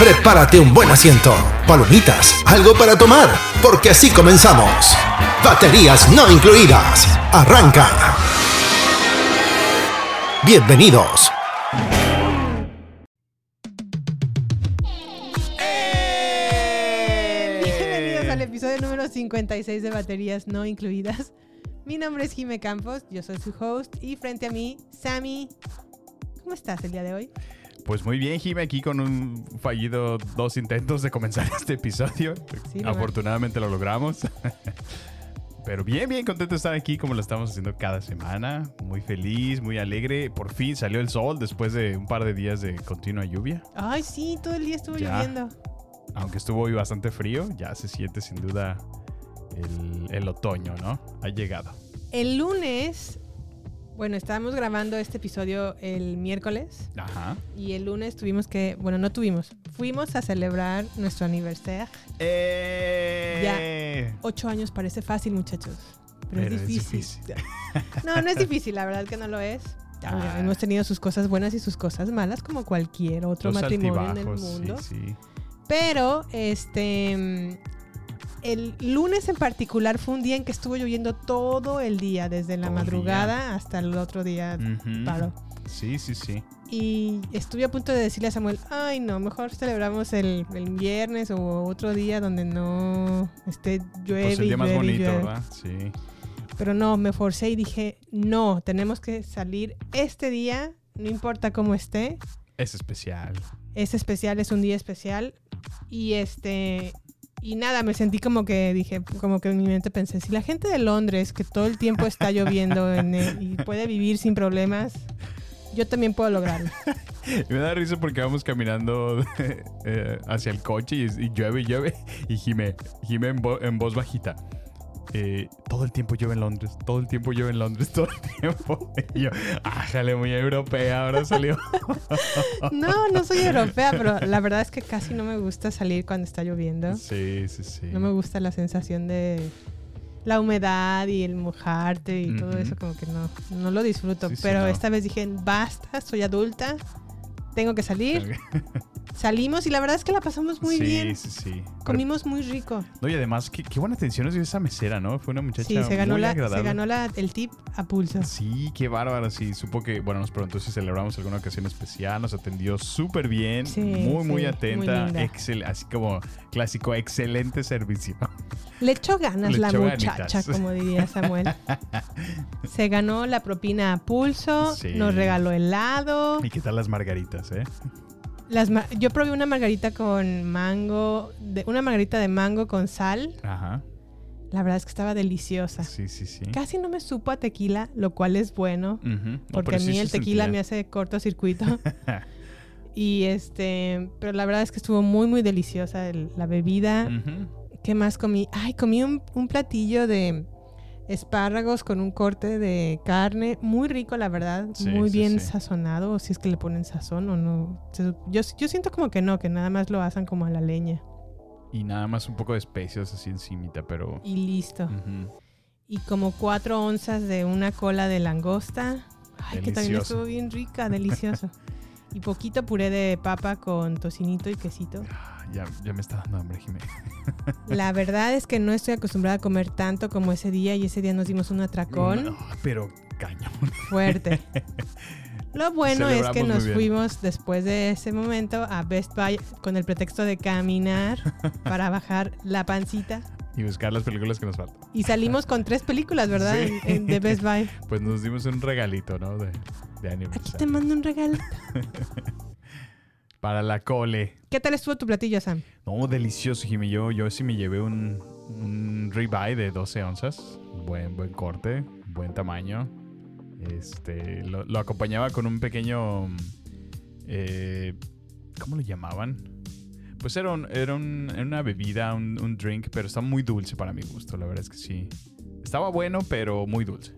Prepárate un buen asiento, palomitas, algo para tomar, porque así comenzamos. Baterías no incluidas. Arranca. Bienvenidos. Bienvenidos al episodio número 56 de Baterías No Incluidas. Mi nombre es Jime Campos, yo soy su host y frente a mí, Sammy. ¿Cómo estás el día de hoy? Pues muy bien, Jime, aquí con un fallido dos intentos de comenzar este episodio. Sí, Afortunadamente lo logramos. Pero bien, bien contento de estar aquí como lo estamos haciendo cada semana. Muy feliz, muy alegre. Por fin salió el sol después de un par de días de continua lluvia. Ay, sí, todo el día estuvo Ya. lloviendo. Aunque estuvo hoy bastante frío, ya se siente sin duda el, el otoño, ¿no? Ha llegado. El lunes, bueno, estábamos grabando este episodio el miércoles Ajá. y el lunes tuvimos que, bueno, no tuvimos, fuimos a celebrar nuestro aniversario. ¡Eh! Ocho años parece fácil, muchachos, pero, Pero es es difícil. No, no es difícil, la verdad que no lo es. Ah. Hemos tenido sus cosas buenas y sus cosas malas, como cualquier otro Los matrimonio en el mundo. Sí, sí. Pero, este. El lunes en particular fue un día en que estuvo lloviendo todo el día, desde la Todo madrugada hasta el otro día Ujú. paró. Sí, sí, sí. Y estuve a punto de decirle a Samuel, ay no, mejor celebramos el, el viernes o otro día donde no esté llueve. Pues el día más llueve y bonito, llueve". ¿verdad? Sí. Pero no, me forcé y dije, no, tenemos que salir este día, no importa cómo esté, Es especial. es especial, es un día especial. Y este. Y nada, me sentí como que dije, como que en mi mente pensé, si la gente de Londres, que todo el tiempo está lloviendo y puede vivir sin problemas, yo también puedo lograrlo. Y me da risa porque vamos caminando eh, hacia el coche y, llueve y llueve. Y Jime, Jime en, vo- en voz bajita. Eh, todo el tiempo llueve en Londres, todo el tiempo llueve en Londres, todo el tiempo. Y yo, ájale, muy europea, ahora salió. No, no soy europea, pero la verdad es que casi no me gusta salir cuando está lloviendo. Sí, sí, sí. No me gusta la sensación de la humedad y el mojarte y todo Ujú. eso, como que no, no lo disfruto. Sí, sí, pero no. esta vez dije, basta, soy adulta, tengo que salir. Salimos y la verdad es que la pasamos muy sí, bien. Sí, sí, Pero- Comimos muy rico. No, y además, qué, qué buena atención es de esa mesera, ¿no? Fue una muchacha Sí, se ganó, muy la, se agradable. ganó la, el tip a pulso. Sí, qué bárbaro. Sí, supo que, bueno, nos preguntó si celebramos alguna ocasión especial. Nos atendió súper bien. Sí, muy, muy sí, atenta. muy linda. excel- así como clásico, excelente servicio. Le echó ganas Le la echó muchacha, ganitas. como diría Samuel. se ganó la propina a pulso, Sí. nos regaló helado. ¿Y qué tal las margaritas, eh? Las yo probé una margarita con mango, de, una margarita de mango con sal. Ajá. La verdad es que estaba deliciosa. Sí, sí, sí. Casi no me supo a tequila, lo cual es bueno. No, Porque a mí el tequila sentía. me hace cortocircuito. y este, pero la verdad es que estuvo muy, muy deliciosa el- la bebida. ¿Qué más comí? Ay, comí un, un platillo de espárragos con un corte de carne. Muy rico, la verdad. Sí, muy sí, bien sí. sazonado. Si es que le ponen sazón o no. Yo, yo siento como que no, que nada más lo hacen como a la leña. Y nada más un poco de especias así encimita, pero... Y listo. Y como cuatro onzas de una cola de langosta. Ay, que también estuvo bien rica, delicioso. y poquito puré de papa con tocinito y quesito. Ya, ya me está dando hambre, Jimé. La verdad es que no estoy acostumbrada a comer tanto como ese día y ese día nos dimos un atracón No, pero cañón. fuerte. Lo bueno es que nos fuimos después de ese momento a Best Buy con el pretexto de caminar para bajar la pancita. Y buscar las películas que nos faltan. Y salimos con tres películas, ¿verdad? Sí. En- en- de Best Buy. Pues nos dimos un regalito, ¿no? De, de Aquí te mando un regalo. Para la cole. ¿Qué tal estuvo tu platillo, Sam? No, delicioso, Jimmy. Yo, yo sí me llevé un, un ribeye de 12 onzas. Buen, buen corte, buen tamaño. Este, lo, lo acompañaba con un pequeño... eh, ¿Cómo le llamaban? Pues era, un- era, un- era una bebida, un, un drink, pero está muy dulce para mi gusto. La verdad es que sí. Estaba bueno, pero muy dulce.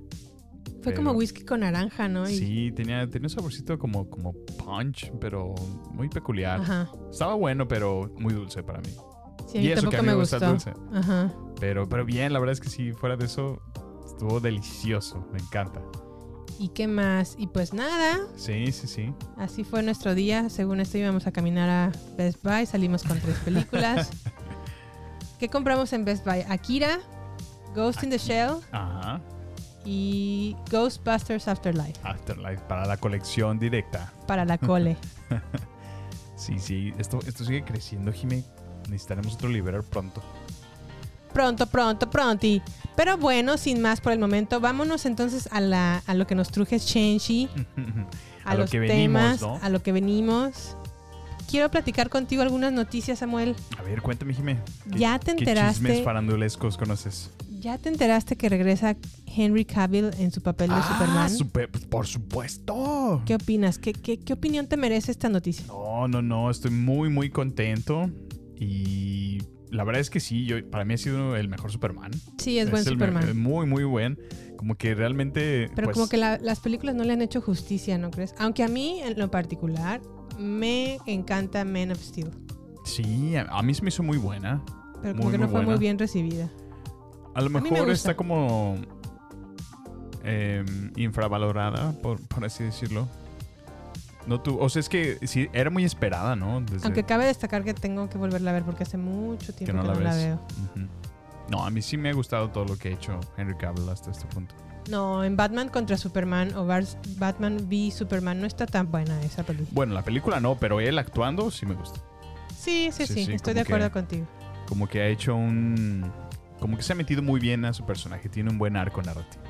Fue Pero- como whisky con naranja, ¿no? Y- Sí, tenía, tenía un saborcito como, como punch, pero muy peculiar. Ajá. Estaba bueno, pero muy dulce para mí. Sí, a Y mí eso que a mí me gusta el dulce. Ajá. Pero, pero bien, la verdad es que sí, fuera de eso, estuvo delicioso. Me encanta. ¿Y qué más? Y pues nada, Sí, sí, sí. así fue nuestro día. Según esto íbamos a caminar a Best Buy, salimos con tres películas. ¿Qué compramos en Best Buy? Akira, Ghost in the Shell Ajá. Y Ghostbusters Afterlife Afterlife para la colección directa. para la cole. Sí, sí. Esto, esto sigue creciendo, Jimé. Necesitaremos otro liberar pronto. pronto, pronto, pronti. Pero bueno, sin más por el momento, vámonos entonces a, la, a lo que nos truje Shenshi, a, A lo los que venimos, temas, ¿no? a lo que venimos. Quiero platicar contigo algunas noticias, Samuel. A ver, cuéntame, Jimé. ¿qué- ¿Ya te ¿Qué enteraste? chismes farandulescos conoces? ¿Ya te enteraste que regresa Henry Cavill en su papel de Superman? Ah, super- por supuesto. ¿Qué opinas? ¿Qué, qué, qué opinión te merece esta noticia? No, no, no, estoy muy, muy contento. Y la verdad es que sí, yo, para mí ha sido el mejor Superman. Sí, es, buen Superman. muy, muy buen. Como que realmente. Pero pues, como que la- las películas no le han hecho justicia, ¿no crees? Aunque a mí, en lo particular, me encanta Man of Steel. Sí, a, mí se me hizo muy buena. Pero como que no fue muy bien recibida. A lo me mejor está como. em, infravalorada, por, por así decirlo. No tú, o sea, es que sí, era muy esperada, ¿no? Desde Aunque cabe destacar que tengo que volverla a ver porque hace mucho que tiempo no que la no la veo. No, a mí sí me ha gustado todo lo que ha hecho Henry Cavill hasta este punto. No, en Batman contra Superman o Batman v Superman no está tan buena esa película. Bueno, la película no, pero él actuando sí me gusta. Sí, sí, Sí, sí, sí, estoy de acuerdo que- contigo. Como que ha hecho un. Como que se ha metido muy bien a su personaje. Tiene un buen arco narrativo.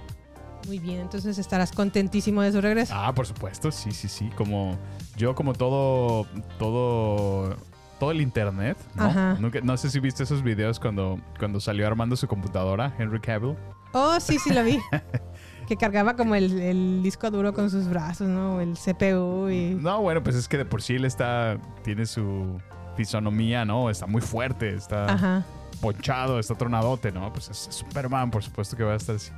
Muy bien, entonces estarás contentísimo de su regreso. Ah, por supuesto, sí, sí, sí. Como yo, como todo, todo, todo el internet, ¿no? Ajá. Nunca- no sé si viste esos videos cuando, cuando salió armando su computadora, Henry Cavill. Oh, sí, sí lo vi. que cargaba como el, el disco duro con sus brazos, ¿no? El CPU y... No, bueno, pues es que de por sí él está, tiene su fisonomía, ¿no? Está muy fuerte, está Ajá. Ponchado, está tronadote, ¿no? Pues es Superman, por supuesto que va a estar así.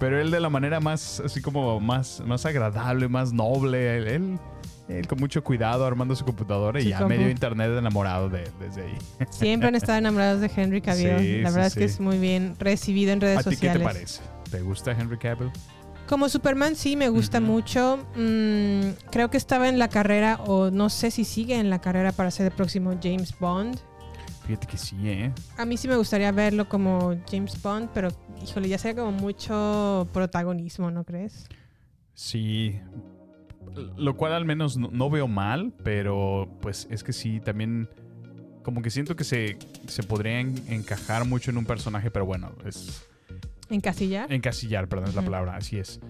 Pero él de la manera más, así como más, más agradable, más noble, él, él, él con mucho cuidado armando su computadora y Sí, ya como- medio internet enamorado de, desde ahí. Siempre han estado enamorados de Henry Cavill. Sí, La sí, verdad es que sí. es muy bien recibido en redes ¿A ti qué sociales. te parece? ¿Te gusta Henry Cavill? Como Superman sí me gusta Ujú. mucho. Mm, creo que estaba en la carrera o no sé si sigue en la carrera para ser el próximo James Bond. Fíjate que sí, ¿eh? A mí sí me gustaría verlo como James Bond, pero híjole, ya sería como mucho protagonismo, ¿no crees? Sí. Lo cual al menos no, no veo mal, pero pues es que sí, también como que siento que se, se podría en- encajar mucho en un personaje, pero bueno, es ¿Encasillar? encasillar, perdón, es la palabra, así es.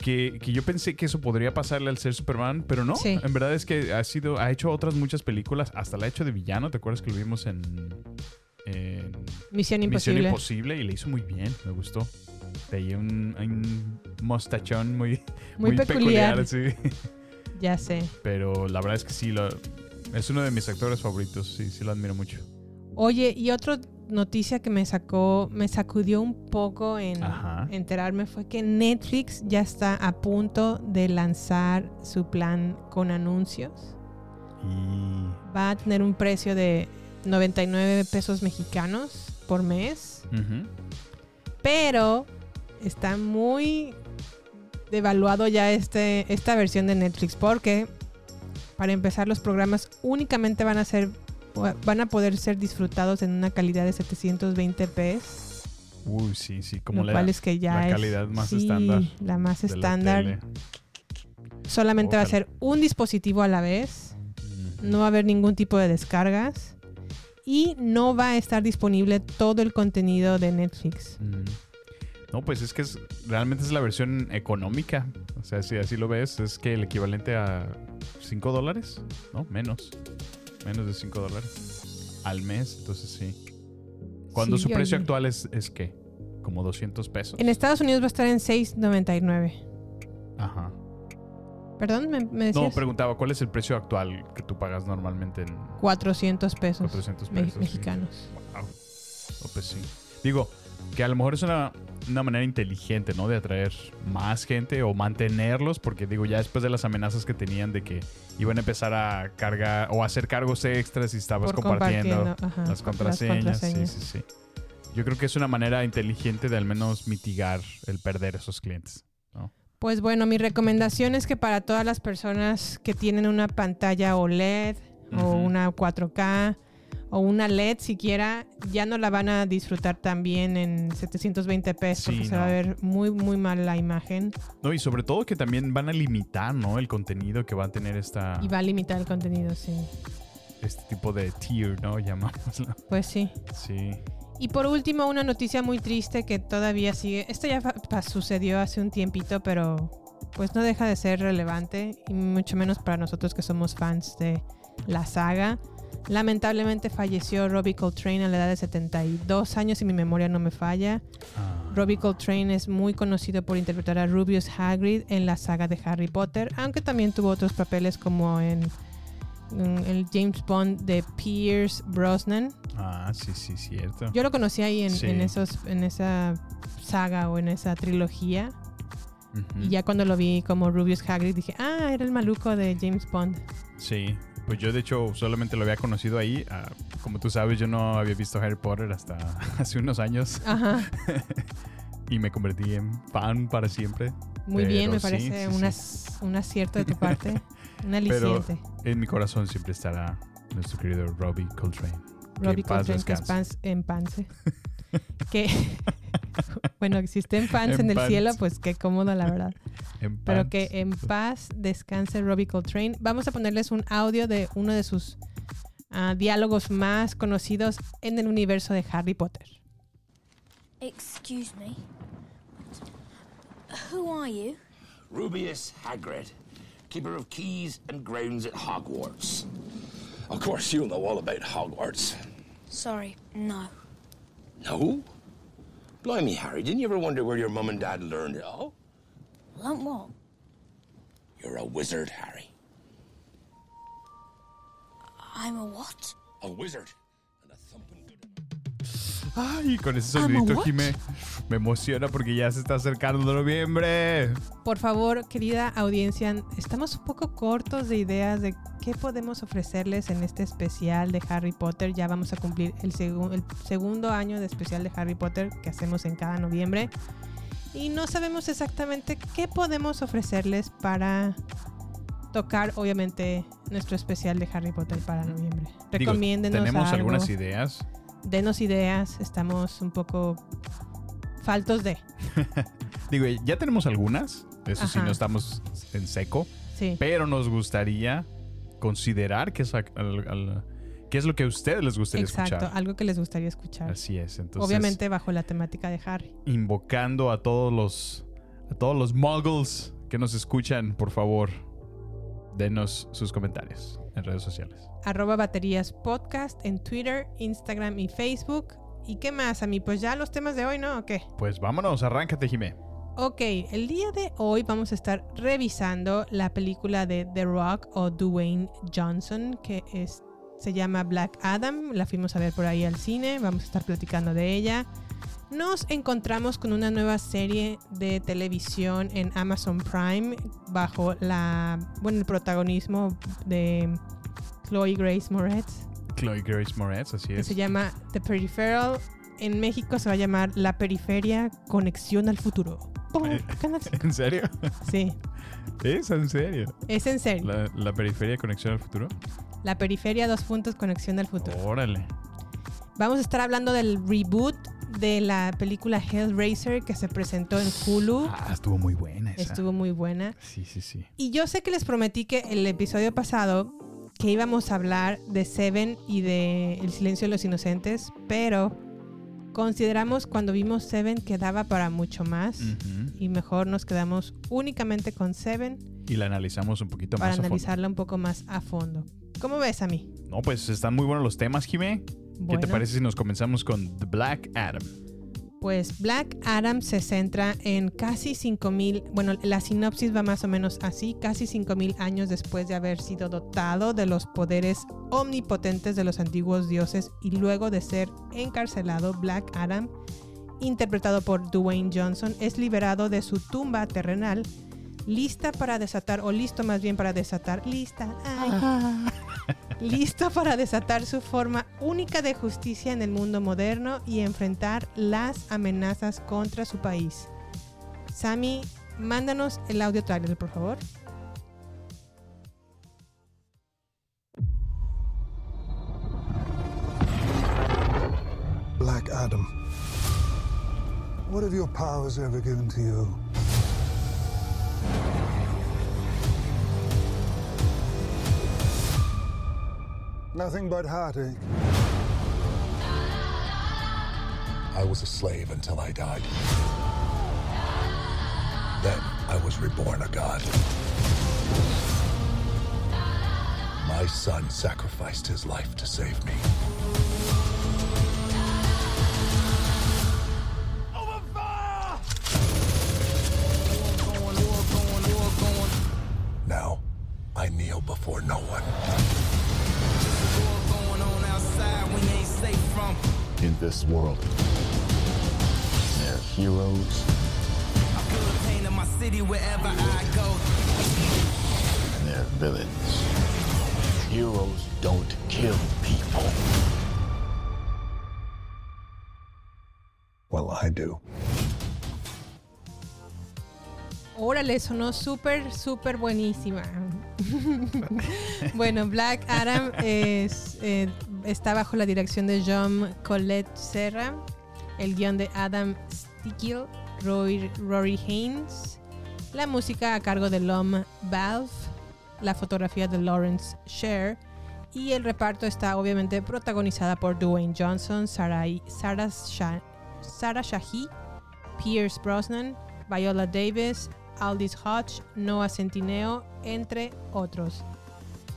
Que, que yo pensé que eso podría pasarle al ser Superman, pero no. Sí. En verdad es que ha sido, ha hecho otras muchas películas, hasta la ha hecho de villano, ¿te acuerdas que lo vimos en, en Misión Misión Imposible. Imposible y le hizo muy bien, me gustó. De ahí un, un mostachón muy, Muy peculiar. sí. Ya sé. Pero la verdad es que sí, lo, es uno de mis actores favoritos, sí, sí lo admiro mucho. Oye, y otra noticia que me sacó, me sacudió un poco en Ajá. enterarme fue que Netflix ya está a punto de lanzar su plan con anuncios. Y... Va a tener un precio de 99 pesos mexicanos por mes, pero está muy devaluado ya este, esta versión de Netflix porque para empezar los programas únicamente van a ser van a poder ser disfrutados en una calidad de 720p, Uy, sí, sí, como lo la, cual es que ya la es calidad más sí, estándar la más la estándar. Solamente va a ser un dispositivo a la vez. No va a haber ningún tipo de descargas. y no va a estar disponible todo el contenido de Netflix. Mm. No, pues es que es, realmente es la versión económica. O sea, si así lo ves, es que el equivalente a 5 dólares, ¿no? Menos. Menos de 5 dólares al mes. Entonces sí. Cuando Sí, su precio oye. actual es, es ¿qué? Como 200 pesos. En Estados Unidos va a estar en 6.99. Ajá. Perdón, ¿me, me No, decías? preguntaba, ¿cuál es el precio actual que tú pagas normalmente en 400 pesos, 400 me- pesos? sí? mexicanos. Wow. Oh, pues sí. Digo, que a lo mejor es una, una manera inteligente, ¿no? De atraer más gente o mantenerlos, porque digo, ya después de las amenazas que tenían de que iban a empezar a cargar o a hacer cargos extras y estabas Por compartiendo compartiendo, ajá, las las contraseñas. contraseñas. Sí, sí, sí. Yo creo que es una manera inteligente de al menos mitigar el perder esos clientes. Pues bueno, mi recomendación es que para todas las personas que tienen una pantalla OLED o Ujú. una 4K o una LED siquiera, ya no la van a disfrutar tan bien en 720p porque Sí, se va a ver muy, muy mal la imagen No, y sobre todo que también van a limitar, ¿no? El contenido que va a tener esta, y va a limitar el contenido, sí. este tipo de tier, ¿no? Llamámoslo. Pues sí. Sí. Y por último, una noticia muy triste que todavía sigue. Esto ya sucedió hace un tiempito, pero pues no deja de ser relevante y mucho menos para nosotros que somos fans de la saga. Lamentablemente falleció Robbie Coltrane a la edad de 72 años, si mi memoria no me falla. Ah, Robbie Coltrane es muy conocido por interpretar a Rubius Hagrid en la saga de Harry Potter, aunque también tuvo otros papeles como en, en el James Bond de Pierce Brosnan. ah, sí, sí, cierto. Yo lo conocí ahí en, Sí. en esos, en esa saga o en esa trilogía. Y ya cuando lo vi como Rubius Hagrid dije, ah, era el maluco de James Bond. Sí, pues yo de hecho solamente lo había conocido ahí. ah, como tú sabes, yo no había visto Harry Potter hasta hace unos años Ajá, y me convertí en fan para siempre. muy bien, Pero me sí, parece sí, un, sí. un acierto de tu parte. Un Pero aliciente. en mi corazón siempre estará nuestro querido Robbie Coltrane. Que Robbie en paz Coltrane, que es descanse. pans, en pance. que, bueno, si está en pants En el pants. cielo, pues qué cómodo, la verdad. En Pero paz. que en paz descanse Robbie Coltrane. Vamos a ponerles un audio de uno de sus ah, diálogos más conocidos en el universo de Harry Potter. Excuse me. Who are you? Rubius Hagrid, keeper of keys and grounds at Hogwarts. Of course, you'll know all about Hogwarts. Sorry, no. No? Blimey, Harry, didn't you ever wonder where your mum and dad learned it all? Learnt what? You're a wizard, Harry. I'm a what? A wizard. And a thumping good. Ay, con ese sonidito, what? Jime, me emociona porque ya se está acercando noviembre. Por favor, querida audiencia, estamos un poco cortos de ideas de qué podemos ofrecerles en este especial de Harry Potter. Ya vamos a cumplir el, segu- el segundo año de especial de Harry Potter que hacemos en cada noviembre. Y no sabemos exactamente qué podemos ofrecerles para tocar, obviamente, nuestro especial de Harry Potter para noviembre. Digo, Recomiéndenos tenemos algo, algunas ideas. denos ideas. Estamos un poco faltos de. Digo, ya tenemos algunas. Eso sí, Ajá. no estamos en seco. Sí. Pero nos gustaría considerar qué es, al- al- qué es lo que a ustedes les gustaría Exacto, escuchar. algo que les gustaría escuchar. Así es. Entonces, Obviamente bajo la temática de Harry. invocando a todos los a todos los muggles que nos escuchan, por favor, denos sus comentarios en redes sociales. Arroba baterías podcast en Twitter, Instagram y Facebook. ¿Y qué más, a mí? Pues ya los temas de hoy, ¿no? ¿O qué? Pues vámonos, arráncate, Jimé. Ok, el día de hoy vamos a estar revisando la película de The Rock o Dwayne Johnson, que es, se llama Black Adam. La fuimos a ver por ahí al cine, vamos a estar platicando de ella. Nos encontramos con una nueva serie de televisión en Amazon Prime bajo la, bueno, el protagonismo de Chloe Grace Moretz, Chloe Grace Moretz, así que es. se llama The Peripheral. En México se va a llamar La Periferia Conexión al Futuro. ¡Pum! Eh. ¿En serio? Sí, ¿Es en serio? es en serio. La, ¿La, la periferia de conexión al futuro? periferia, dos puntos, conexión al futuro. Órale. Vamos a estar hablando del reboot de la película Hellraiser que se presentó en Hulu. Ah, estuvo muy buena esa. Estuvo muy buena. Sí, sí, sí. Y yo sé que les prometí que el episodio pasado que íbamos a hablar de Seven y de El silencio de los inocentes, pero consideramos cuando vimos Seven que daba para mucho más y mejor nos quedamos únicamente con Seven Y la analizamos un poquito para más a fondo. analizarla un poco más a fondo. ¿Cómo ves a mí? No, pues están muy buenos los temas, Jimé. ¿Qué te parece si nos comenzamos con The Black Adam? Pues Black Adam se centra en casi 5000, bueno, la sinopsis va más o menos así, casi 5000 años después de haber sido dotado de los poderes omnipotentes de los antiguos dioses y luego de ser encarcelado, Black Adam, interpretado por Dwayne Johnson, es liberado de su tumba terrenal, lista para desatar, o listo más bien para desatar, lista, ay, listo para desatar su forma única de justicia en el mundo moderno y enfrentar las amenazas contra su país. Sammy, mándanos el audio trailer, por favor. Black Adam. What have your powers ever given to you? Nothing but heartache. I was a slave until I died. Then I was reborn a god. My son sacrificed his life to save me. And there are villains. Heroes don't kill people. Well, I do. Órale, sonó súper, súper buenísima. bueno, Black Adam es, eh, está bajo la dirección de John Colette Serra, el guion de Adam Stickel, Roy, Rory Haynes, la música a cargo de Lom Valve, la fotografía de Lawrence Sher y el reparto está obviamente protagonizada por Dwayne Johnson, Sarah, Sarah, Sarah Shahi, Pierce Brosnan, Viola Davis, Aldis Hodge, Noah Centineo, entre otros.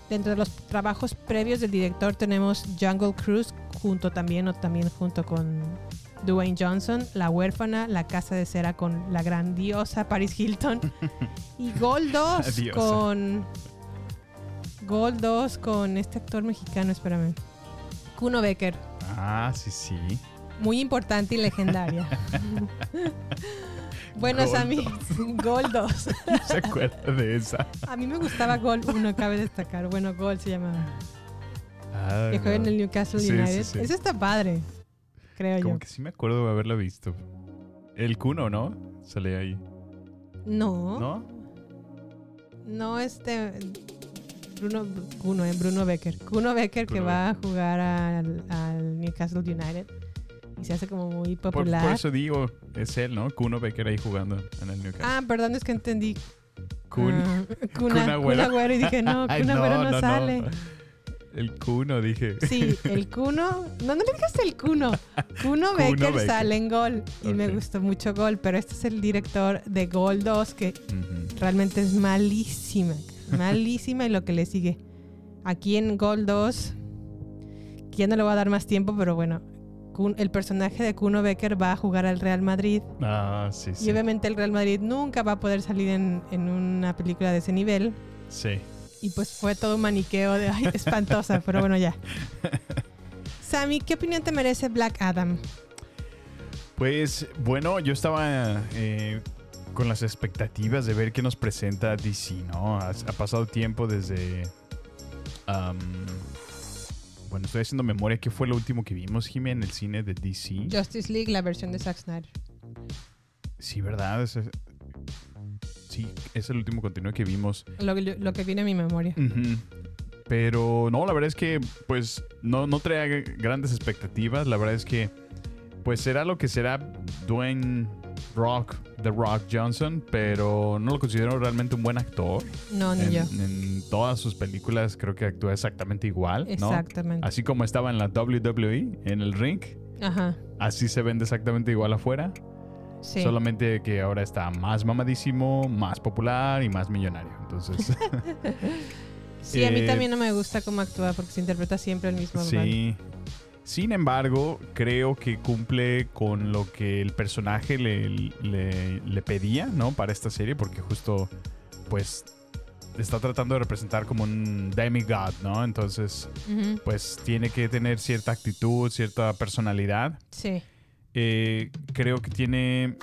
Dentro de los trabajos previos del director tenemos Jungle Cruise, junto también o también junto con Dwayne Johnson, La huérfana, La casa de cera con la grandiosa Paris Hilton y Gold 2 Diosa. con Gold 2 con este actor mexicano, espérame. Kuno Becker, Ah, sí, sí. muy importante y legendaria. bueno, Gold Sammy, Gold 2. No se acuerda de esa. A mí me gustaba Gold 1, cabe destacar. Bueno, Gold se llamaba. Ah, Que juega en el Newcastle Sí, sí, United. sí. Está padre, creo Como yo. que sí me acuerdo de haberla visto. El Kuno, ¿no? Sale ahí. No, no, ¿No? este. Bruno, Kuno, eh, Bruno Becker. Kuno Becker que Bruno va a jugar al, al Newcastle United y se hace como muy Por, popular. por eso digo, es él, ¿no? Kuno Becker ahí jugando en el Newcastle. Ah, perdón, es que entendí. Kun. Ah, Kun Agüero, y dije, no, Kun Agüero no, sale. El Kuno, dije. Sí, el Kuno. No, no le digas el. Kuno Kuno Becker, Becker. sale en Gol. Y me gustó mucho Gol. Pero este es el director de Gol 2, que realmente es malísima. Malísima y lo que le sigue. Aquí en Gol 2, que ya no le voy a dar más tiempo, pero bueno. El personaje de Kuno Becker va a jugar al Real Madrid. Ah, sí, sí. Y obviamente el Real Madrid nunca va a poder salir en, en una película de ese nivel. Sí. Y pues fue todo un maniqueo de ay, espantosa, pero bueno, ya. Sammy, ¿qué opinión te merece Black Adam? Pues bueno, yo estaba eh, con las expectativas de ver qué nos presenta DC, ¿no? Ha, ha pasado tiempo desde... bueno, estoy haciendo memoria. ¿Qué fue lo último que vimos, Jimmy, en el cine de DC? Justice League, la versión de Zack Snyder. Sí, ¿verdad? Sí, es el último contenido que vimos. Lo, que- lo que viene a mi memoria. Pero no, la verdad es que pues no, no traía grandes expectativas. La verdad es que pues será lo que será. Dwayne Rock, The Rock Johnson, pero no lo considero realmente un buen actor. No, ni en, yo. en todas sus películas creo que actúa exactamente igual, ¿no? Exactamente. Así como estaba en la WWE, en el ring, Ajá. así se vende exactamente igual afuera. Sí. Solamente que ahora está más mamadísimo, más popular y más millonario. Entonces, Sí, a mí Eh, también no me gusta cómo actúa porque se interpreta siempre el mismo sí. Sin embargo, creo que cumple con lo que el personaje le, le- le pedía, ¿no? Para esta serie, porque justo, pues, está tratando de representar como un demigod, ¿no? Entonces, pues, tiene que tener cierta actitud, cierta personalidad. Sí. Eh, creo que tiene,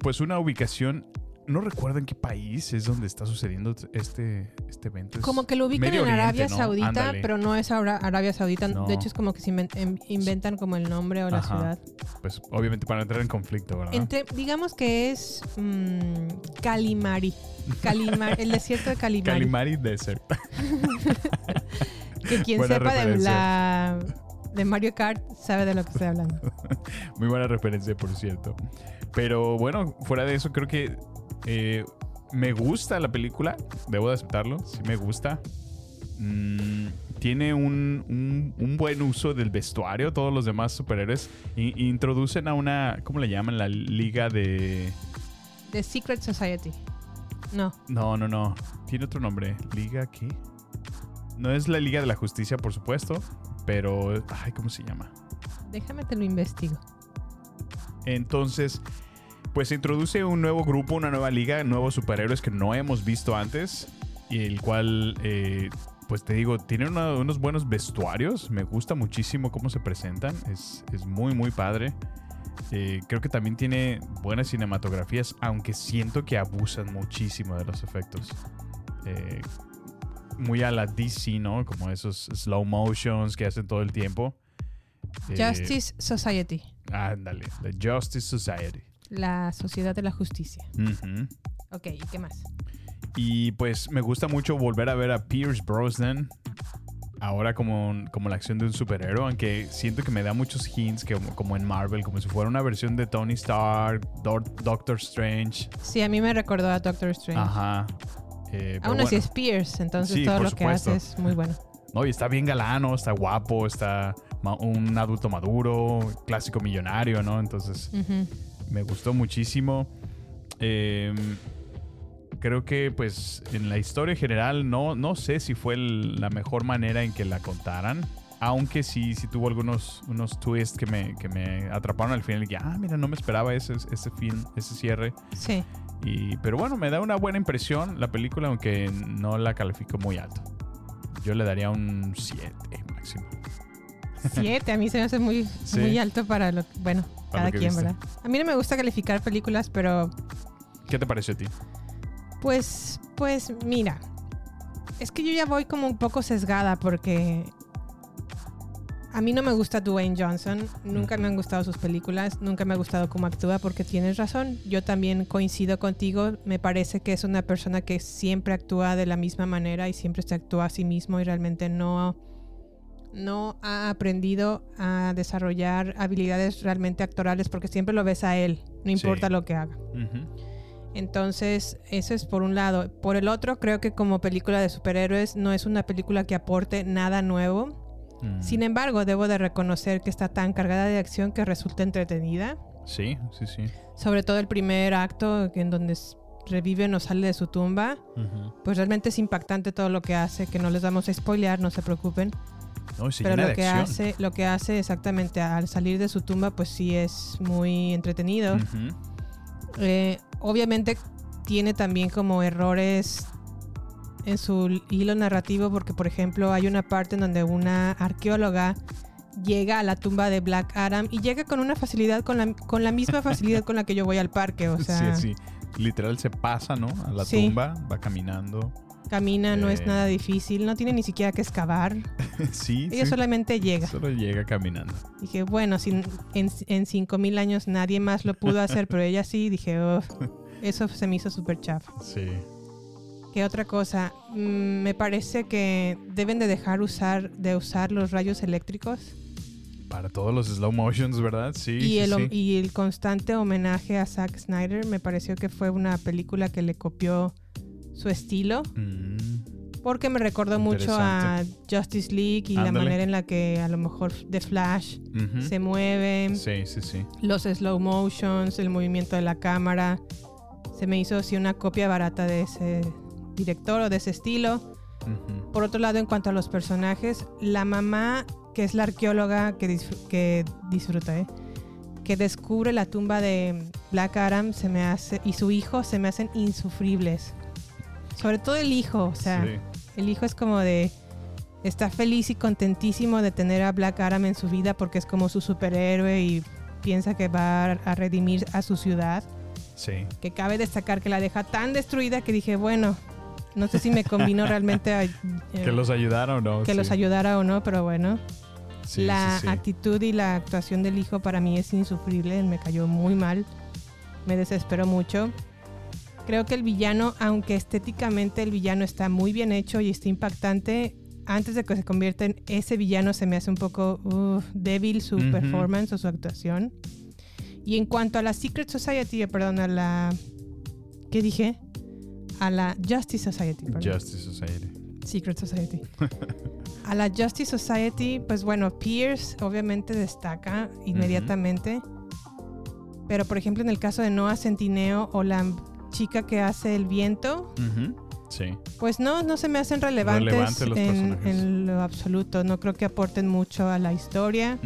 pues, una ubicación. No recuerdo en qué país es donde está sucediendo este, este evento. Es Como que lo ubican en Arabia. Saudita, Ándale. pero no es Ara- Arabia Saudita. No. De hecho, es como que se em- inventan como el nombre o la Ajá. ciudad. Pues, obviamente, para entrar en conflicto, ¿verdad? Entre, digamos que es mm, Calimari. Calimari. el desierto de Calimari. Calimari Desert. Que quien Buena sepa de referencia. la de Mario Kart sabe de lo que estoy hablando. Muy buena referencia, por cierto. Pero bueno, fuera de eso, creo que eh, me gusta la película. Debo de aceptarlo. Sí me gusta. Mm, tiene un, un- un buen uso del vestuario. Todos los demás superhéroes I- introducen a una, ¿cómo le llaman? La liga de... The Secret Society. No. No, no, no. Tiene otro nombre. ¿Liga qué? No es la Liga de la Justicia, por supuesto. Pero... Ay, ¿cómo se llama? Déjame te lo investigo. Entonces, pues se introduce un nuevo grupo, una nueva liga, nuevos superhéroes que no hemos visto antes. Y el cual, eh, pues te digo, tiene una- unos buenos vestuarios. Me gusta muchísimo cómo se presentan. Es, es muy, muy padre. Eh, creo que también tiene buenas cinematografías, aunque siento que abusan muchísimo de los efectos. Eh, muy a la DC, ¿no? Como esos slow motions que hacen todo el tiempo. Eh, Justice Society. Ándale, The Justice Society. La Sociedad de la Justicia. Ujú. Ok, ¿y qué más? Y pues me gusta mucho volver a ver a Pierce Brosnan. Ahora como, como la acción de un superhéroe, aunque siento que me da muchos hints que, como en Marvel, como si fuera una versión de Tony Stark, Doctor Strange. Sí, a mí me recordó a Doctor Strange. Ajá. Eh, Aún así bueno. es Pierce, entonces Sí, todo lo supuesto. que hace es muy bueno. No, y está bien galano, está guapo, está un adulto maduro, clásico millonario, ¿no? Entonces me gustó muchísimo. Eh, creo que pues en la historia en general no, no sé si fue el- la mejor manera en que la contaran. Aunque sí, sí tuvo algunos unos twists que me, que me atraparon al final y que, ah, mira, no me esperaba ese, ese fin, ese cierre. Sí. Y, pero bueno, me da una buena impresión la película, aunque no la califico muy alto. Yo le daría un 7 máximo. Siete, a mí se me hace muy, Sí. muy alto para lo bueno, Para cada lo quien, viste. ¿verdad? A mí no me gusta calificar películas, pero ¿Qué te pareció a ti? pues, pues mira, es que yo ya voy como un poco sesgada porque a mí no me gusta Dwayne Johnson, nunca me han gustado sus películas, nunca me ha gustado cómo actúa porque tienes razón, yo también coincido contigo, me parece que es una persona que siempre actúa de la misma manera y siempre se actúa a sí mismo y realmente no no ha aprendido a desarrollar habilidades realmente actorales porque siempre lo ves a él, no importa Sí. lo que haga. Entonces, eso es por un lado. Por el otro, creo que como película de superhéroes no es una película que aporte nada nuevo. Mm. Sin embargo, debo de reconocer que está tan cargada de acción que resulta entretenida. Sí, sí, sí. Sobre todo el primer acto en donde s- revive o sale de su tumba. Pues realmente es impactante todo lo que hace, que no les vamos a spoilear, no se preocupen. No, y se Pero lo que acción. hace, lo que hace exactamente al salir de su tumba, pues sí es muy entretenido. Eh, obviamente tiene también como errores en su hilo narrativo porque por ejemplo hay una parte en donde una arqueóloga llega a la tumba de Black Adam y llega con una facilidad con la, con la misma facilidad con la que yo voy al parque o sea sí, sí. Literal se pasa, ¿no? A la Sí. tumba, va caminando. camina no es Eh. nada difícil no tiene ni siquiera que excavar sí, ella sí. solamente llega Solo llega caminando. dije bueno si en, en 5000 años nadie más lo pudo hacer pero ella sí dije "Uf, eso se me hizo súper chafa Sí. ¿Qué otra cosa? Mm, me parece que deben de dejar usar, de usar los rayos eléctricos. Para todos los slow motions, ¿verdad? Sí. y, sí, el, sí. y el constante homenaje a Zack Snyder me pareció que fue una película que le copió su estilo. Mm, Porque me recordó mucho a Justice League y la manera en la que a lo mejor The Flash se mueve, Sí, sí, sí. los slow motions, el movimiento de la cámara. Se me hizo así una copia barata de ese director o de ese estilo. Por otro lado, en cuanto a los personajes, la mamá, que es la arqueóloga que, disfr- que disfruta, ¿eh? que descubre la tumba de Black Adam, se me hace, y su hijo se me hacen insufribles. Sobre todo el hijo, o sea, Sí. el hijo es como de. Está feliz y contentísimo de tener a Black Adam en su vida porque es como su superhéroe y piensa que va a redimir a su ciudad. Sí. Que cabe destacar que la deja tan destruida que dije, bueno, no sé si me convino realmente a, eh, Que los ayudaron, ¿no? que Sí. los ayudara o no, pero bueno. Sí, la sí, actitud y la actuación del hijo para mí es insufrible, me cayó muy mal, me desesperó mucho. Creo que el villano, aunque estéticamente el villano está muy bien hecho y está impactante, antes de que se convierta en ese villano se me hace un poco débil su performance o su actuación. Y en cuanto a la Secret Society, eh, perdón, a la... ¿Qué dije? A la Justice Society. perdón. Justice Society. Secret Society. A la Justice Society, pues bueno, Pierce obviamente destaca inmediatamente. Pero por ejemplo, en el caso de Noah Centineo o la chica que hace el viento. Sí. pues no, no se me hacen relevantes los en, en lo absoluto. No creo que aporten mucho a la historia.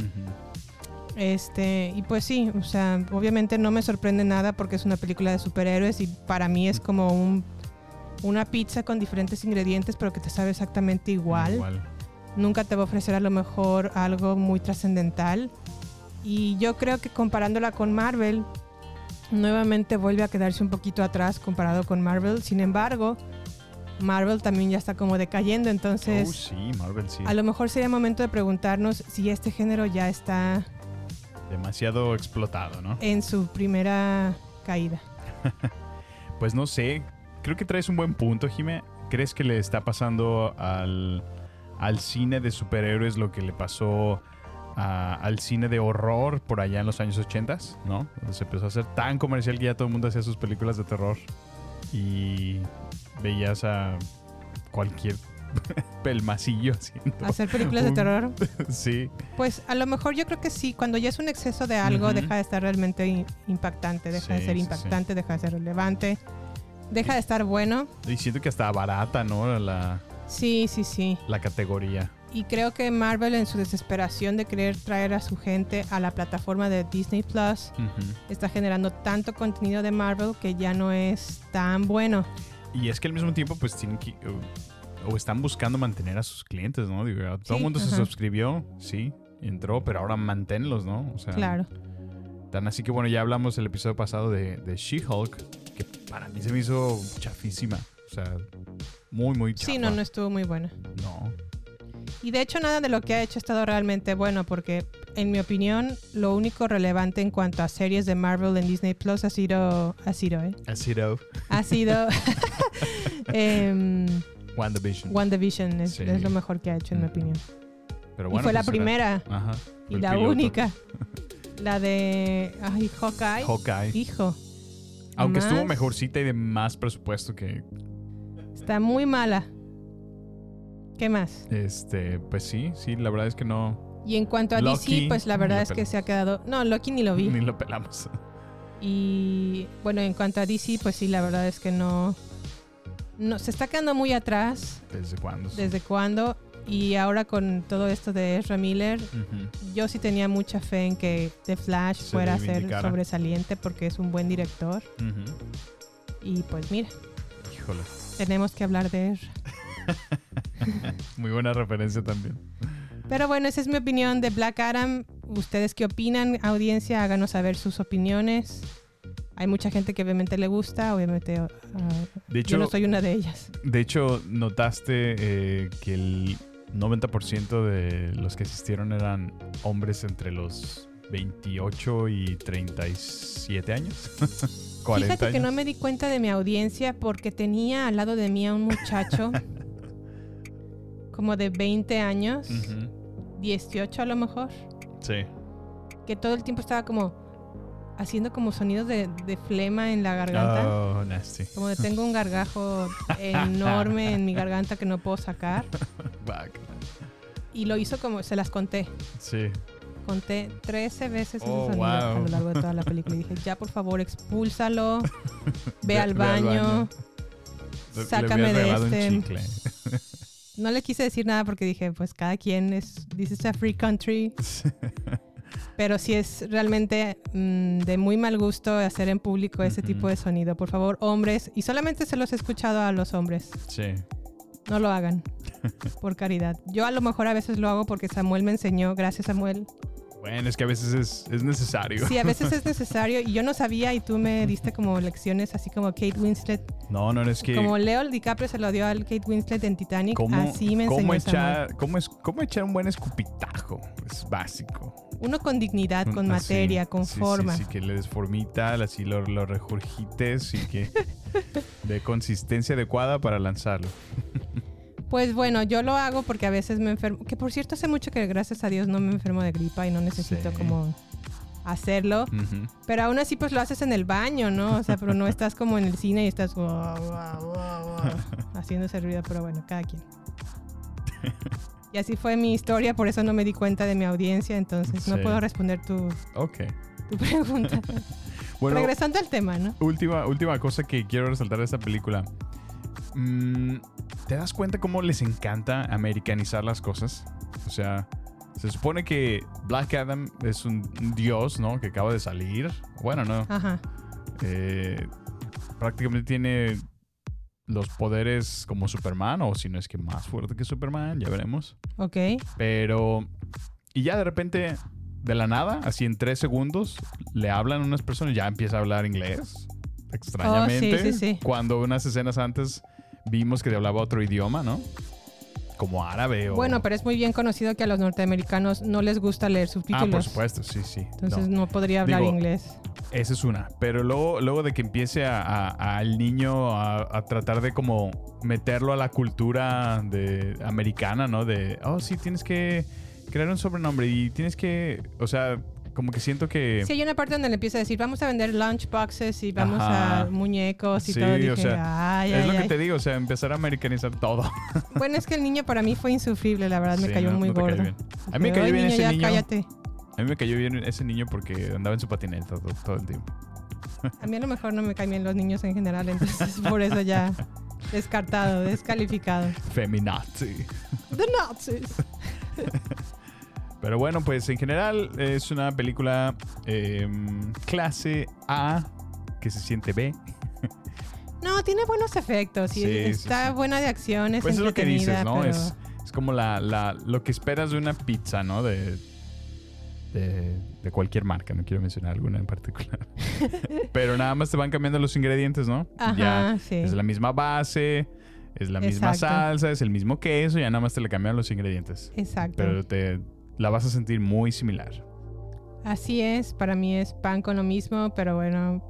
Este, y pues sí, o sea, obviamente no me sorprende nada porque es una película de superhéroes y para mí es como un, una pizza con diferentes ingredientes, pero que te sabe exactamente igual. Igual. Nunca te va a ofrecer a lo mejor algo muy trascendental. Y yo creo que comparándola con Marvel, nuevamente vuelve a quedarse un poquito atrás comparado con Marvel. Sin embargo, Marvel también ya está como decayendo, entonces oh, sí, Marvel sí. a lo mejor sería momento de preguntarnos si este género ya está Demasiado explotado, ¿no? en su primera caída. Pues no sé. Creo que traes un buen punto, Jime. ¿Crees que le está pasando al, al cine de superhéroes lo que le pasó a- al cine de horror por allá en los años 80? ¿No? Donde se empezó a hacer tan comercial que ya todo el mundo hacía sus películas de terror. Y veías a cualquier pelmacillo haciendo. Hacer películas de terror. sí. Pues a lo mejor yo creo que sí, cuando ya es un exceso de algo, deja de estar realmente impactante, deja de ser sí, sí. impactante, deja de ser relevante, deja de estar bueno. Y siento que hasta barata, ¿no? La, Sí, sí, sí. la categoría. Y creo que Marvel en su desesperación de querer traer a su gente a la plataforma de Disney Plus está generando tanto contenido de Marvel que ya no es tan bueno. Y es que al mismo tiempo, pues tienen que. O, o están buscando mantener a sus clientes, ¿no? Digo, todo Sí, el mundo se suscribió, sí, entró, pero ahora manténlos, ¿no? O sea, Claro. Tan así que bueno, ya hablamos el episodio pasado de, de She-Hulk, que para mí se me hizo chafísima. O sea, muy, muy chafa. Sí, no, no estuvo muy buena. No. Y de hecho nada de lo que ha hecho ha estado realmente bueno porque en mi opinión lo único relevante en cuanto a series de Marvel en Disney Plus ha sido, ha sido, ¿eh? Ha sido Ha sido em, WandaVision. WandaVision es, Sí. es lo mejor que ha hecho en mi opinión. Pero y fue la pues era- primera Ajá. y la piloto. única. La de ay, Hawkeye. Hawkeye. Hijo. Aunque estuvo mejorcita y de más presupuesto que Está muy mala. ¿Qué más? este, pues sí, sí, la verdad es que no. Y en cuanto a Loki, DC, pues la verdad es que se ha quedado... No, Loki ni lo vi. Ni lo pelamos. Y bueno, en cuanto a DC, pues sí, la verdad es que no... no se está quedando muy atrás. ¿Desde cuándo? ¿Desde cuándo? Y ahora con todo esto de Ezra Miller, yo sí tenía mucha fe en que The Flash Se fuera a ser sobresaliente porque es un buen director. Y pues mira, Híjole. tenemos que hablar de Ezra. Muy buena referencia también. Pero bueno, esa es mi opinión de Black Adam. ¿Ustedes qué opinan, audiencia? Háganos saber sus opiniones. Hay mucha gente que obviamente le gusta, obviamente ah, De hecho, yo no soy una de ellas. de hecho notaste eh, que el 90% de los que asistieron eran hombres entre los 28 y 37 años. 40 Fíjate que no me di cuenta de mi audiencia porque tenía al lado de mí a un muchacho como de 20 años, Ujú. 18 a lo mejor. Sí. que todo el tiempo estaba como haciendo como sonidos de, de flema en la garganta. Oh, nasty. Como de tengo un gargajo enorme en mi garganta que no puedo sacar. Back. Y lo hizo como, se las conté. Sí. Conté 13 veces ese Oh, sonido a wow. lo largo de toda la película. Y dije, ya por favor, expúlsalo. Ve, Ve- al ve al baño. baño. Le- le Sácame de este. No le quise decir nada porque dije, pues cada quien es, this is a free country. Pero sí es realmente mm, de muy mal gusto hacer en público ese tipo de sonido. Por favor, hombres, y solamente se los he escuchado a los hombres. Sí. No lo hagan, por caridad. Yo a lo mejor a veces lo hago porque Samuel me enseñó, gracias Samuel. Bueno, es que a veces es, es necesario. Sí, a veces es necesario y yo no sabía y tú me diste como lecciones así como Kate Winslet. No, no, es que. Como Leo DiCaprio se lo dio al Kate Winslet en Titanic, ¿Cómo, así me enseñó cómo Samuel. echar, cómo, es, ¿Cómo echar un buen escupitajo? Es básico. Uno con dignidad, con materia, con Sí, forma. Sí, que le des formita, así lo, lo regurgites y que de consistencia adecuada para lanzarlo. Pues bueno, yo lo hago porque a veces me enfermo. Que por cierto, hace mucho que gracias a Dios no me enfermo de gripa y no necesito Sí. como hacerlo. Pero aún así, pues lo haces en el baño, ¿no? O sea, pero no estás como en el cine y estás guau, guau, haciendo ese ruido. Pero bueno, cada quien. Y así fue mi historia, por eso no me di cuenta de mi audiencia, entonces no puedo responder tu, tu pregunta. Bueno, Regresando al tema, ¿no? última, última cosa que quiero resaltar de esta película. Mm, ¿Te das cuenta cómo les encanta americanizar las cosas? O sea, se supone que Black Adam es un un dios, ¿no? Que acaba de salir. Bueno, no. Ajá. Eh, prácticamente tiene los poderes como Superman, o si no es que más fuerte que Superman, ya veremos. Ok. Pero. Y ya de repente, de la nada, así en tres segundos, le hablan unas personas, ya empieza a hablar inglés. Extrañamente. Oh, sí, sí, sí. Cuando unas escenas antes vimos que hablaba otro idioma, ¿no? Como árabe o. Bueno, pero es muy bien conocido que a los norteamericanos no les gusta leer Ah, subtítulos. por supuesto, sí, sí. Entonces No. no, podría hablar Digo, inglés. Esa es una. Pero luego, luego de que empiece a- a- al niño a, a tratar de como meterlo a la cultura de, americana, ¿no? De, oh, sí, tienes que crear un sobrenombre y tienes que, o sea, como que siento que... Sí, hay una parte donde le empieza a decir, vamos a vender lunchboxes y vamos Ajá. a muñecos y Sí, todo. Dije, o sea, ay, es ay, lo que te digo, o sea, empezar a americanizar todo. Bueno, es que el niño para mí fue insufrible, la verdad, me cayó no- muy no cayó gordo. A mí me cayó "Ay, bien niño, ese ya niño. cállate. A mí me cayó bien ese niño porque andaba en su patineta todo, todo el tiempo. A mí a lo mejor no me caen bien los niños en general, entonces por eso ya descartado, descalificado. Feminazi. The Nazis. Pero bueno, pues en general es una película eh, clase A que se siente B. No, tiene buenos efectos y Sí, está sí. buena de acción, es Pues es lo que dices, ¿no? pero- Es, es como la, la- lo que esperas de una pizza, ¿no? De, de, de cualquier marca, no quiero mencionar alguna en particular. Pero nada más te van cambiando los ingredientes, ¿no? Ajá, ya sí. es la misma base, es la misma Exacto. salsa, es el mismo queso, ya nada más te le cambian los ingredientes. Exacto. Pero te la vas a sentir muy similar. Así es, para mí es pan con lo mismo, pero bueno,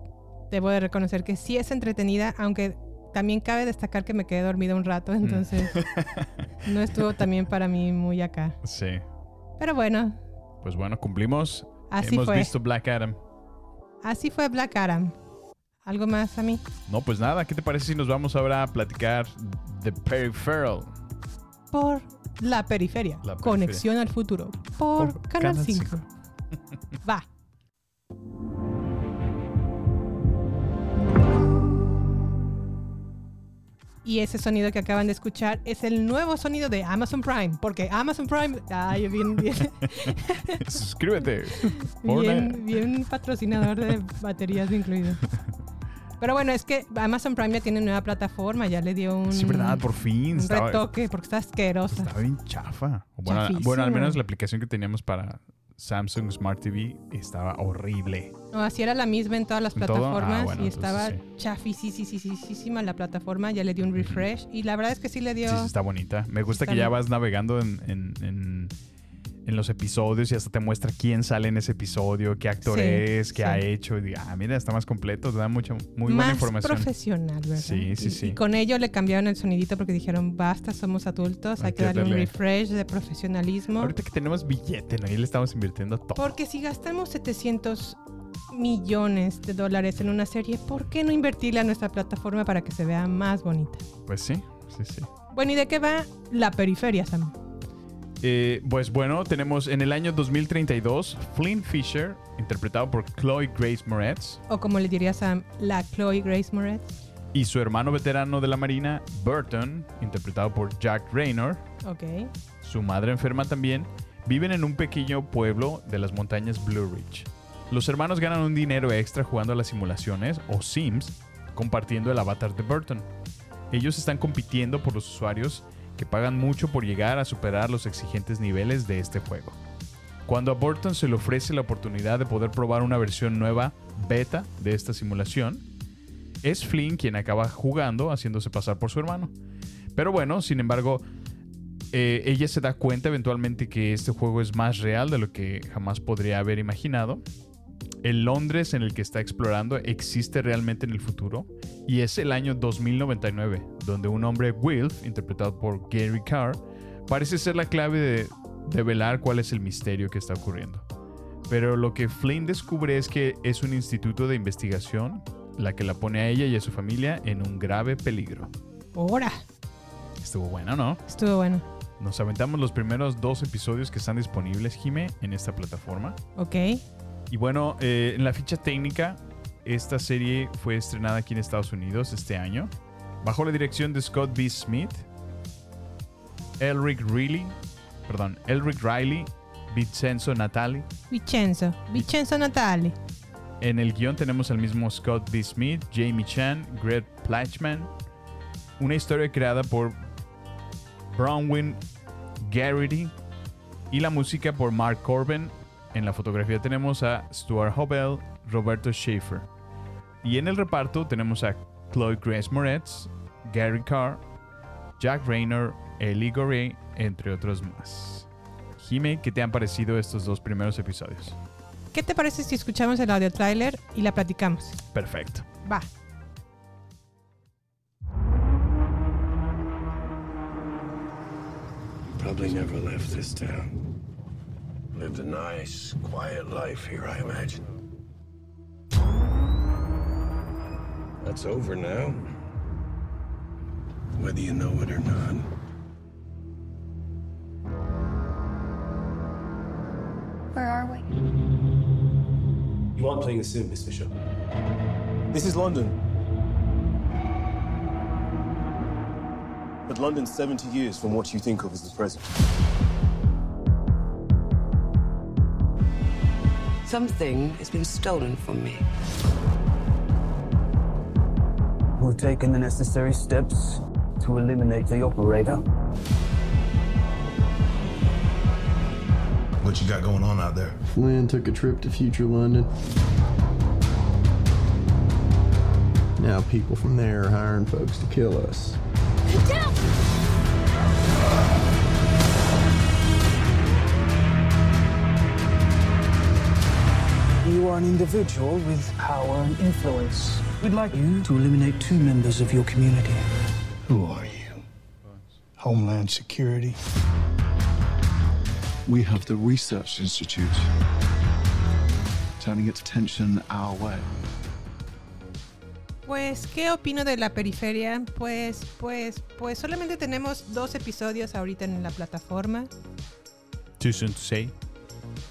debo de reconocer que sí es entretenida, aunque también cabe destacar que me quedé dormida un rato, Mm. entonces no estuvo también para mí muy acá. Sí. Pero bueno, Pues bueno, cumplimos. Así Hemos fue. visto Black Adam. así fue Black Adam. ¿Algo más a mí? No, pues nada, ¿qué te parece si nos vamos ahora a platicar de Peripheral? Por la periferia. La periferia. Conexión al futuro. Por, Por Canal Canal 5. cinco. Va. Y ese sonido que acaban de escuchar es el nuevo sonido de Amazon Prime. Porque Amazon Prime. Ay, bien, bien, Suscríbete. bien, bien patrocinador de baterías incluido. Pero bueno, es que Amazon Prime ya tiene nueva plataforma. Ya le dio un, Sí, verdad, por fin. un Estaba, retoque porque está asquerosa. estaba bien chafa. Bueno, bueno, al menos la aplicación que teníamos para Samsung Smart TV estaba horrible. No, así era la misma en todas las. Ah, plataformas bueno, y estaba sí. chafisísima la plataforma. Ya le dio un refresh y la verdad es que sí le dio. Sí, sí, está bonita. Me gusta Está que ya vas navegando en, en, en, en los episodios y hasta te muestra quién sale en ese episodio, qué actor Sí, es, qué sí. ha hecho. Y diga, ah, mira, está más completo, te da mucha, muy buena información. profesional, ¿verdad? Sí, sí, Y- sí. Y con ello le cambiaron el sonidito porque dijeron, basta, somos adultos, hay, Hay que darle un refresh de profesionalismo. Ahorita que tenemos billete. Y le estamos invirtiendo todo. Porque si gastamos 700 millones de dólares en una serie, ¿por qué no invertirla en nuestra plataforma para que se vea más bonita? Pues sí, sí, sí. Bueno, ¿y de qué va la periferia, Sam? Eh, pues bueno, tenemos en el año 2032 Flynn Fisher, interpretado por Chloe Grace Moretz, O como le diría Sam, la Chloe Grace Moretz. y su hermano veterano de la Marina, Burton, interpretado por Jack Raynor, Ok. su madre enferma también, viven en un pequeño pueblo de las montañas Blue Ridge. Los hermanos ganan un dinero extra jugando a las simulaciones o Sims, compartiendo el avatar de Burton. Ellos están compitiendo por los usuarios que pagan mucho por llegar a superar los exigentes niveles de este juego. Cuando a Burton se le ofrece la oportunidad de poder probar una versión nueva beta de esta simulación, es Flynn quien acaba jugando haciéndose pasar por su hermano. Pero bueno, sin embargo, eh, ella se da cuenta eventualmente que este juego es más real de lo que jamás podría haber imaginado. El Londres en el que está explorando existe realmente en el futuro y es el año 2099, donde un hombre Wilf, interpretado por Gary Carr, parece ser la clave de develar cuál es el misterio que está ocurriendo. Pero lo que Flynn descubre es que es un instituto de investigación la que la pone a ella y a su familia en un grave peligro. Ahora. Estuvo bueno, ¿no? Estuvo bueno. Nos aventamos los primeros dos episodios que están disponibles, Jime, en esta plataforma. Ok. Y bueno, eh, en la ficha técnica, esta serie fue estrenada aquí en Estados Unidos este año, bajo la dirección de Scott B. Smith, Elric Riley, perdón, Elric Riley, Vincenzo Natali. Vincenzo. Vincenzo Natali. En el guion tenemos al mismo Scott B. Smith, Jamie Chan, Greg Platchman. Una historia creada por Bronwyn Garrity y la música por Mark Corbin. En la fotografía tenemos a Stuart Hobel, Roberto Schaefer. Y en el reparto tenemos a Chloe Grace Moretz, Gary Carr, Jack Raynor, Ellie Gorey, entre otros más. Jime, ¿qué te han parecido estos dos primeros episodios? ¿Qué te parece si escuchamos el audio trailer y la platicamos? Perfecto. Va. Probably never left this town. Lived a nice, quiet life here, I imagine. That's over now. Whether you know it or not. Where are we? You aren't playing a sim, Miss Fisher. This is London. But London's 70 years from what you think of as the present. Something has been stolen from me. We've taken the necessary steps to eliminate the operator. What you got going on out there? Flynn took a trip to future London. Now people from there are hiring folks to kill us. You are an individual with power and influence. We'd like you to eliminate two members of your community. Who are you? Homeland Security? We have the Research Institute, turning its attention our way. Pues, ¿qué opino de la periferia? Pues, pues, pues solamente tenemos dos episodios ahorita en la plataforma. Too soon to say.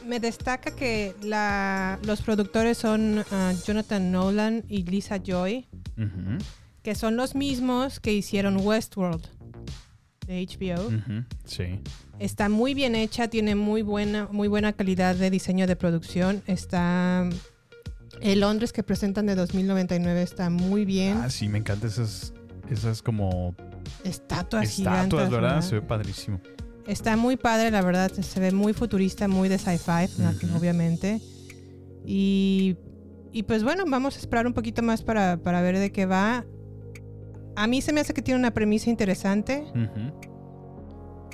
Me destaca que la, los productores son ah, Jonathan Nolan y Lisa Joy, Ujú, que son los mismos que hicieron Westworld de HBO. Sí. Está muy bien hecha, tiene muy buena, muy buena calidad de diseño de producción. Está el Londres que presentan de 2099 está muy bien. Ah, sí, me encantan esas, esas como Estatuas, estatuas, gigantes, ¿verdad? ¿verdad? Se ve padrísimo. Está muy padre, la verdad. Se ve muy futurista, muy de sci-fi, obviamente. Y, y pues bueno, vamos a esperar un poquito más para, para ver de qué va. A mí se me hace que tiene una premisa interesante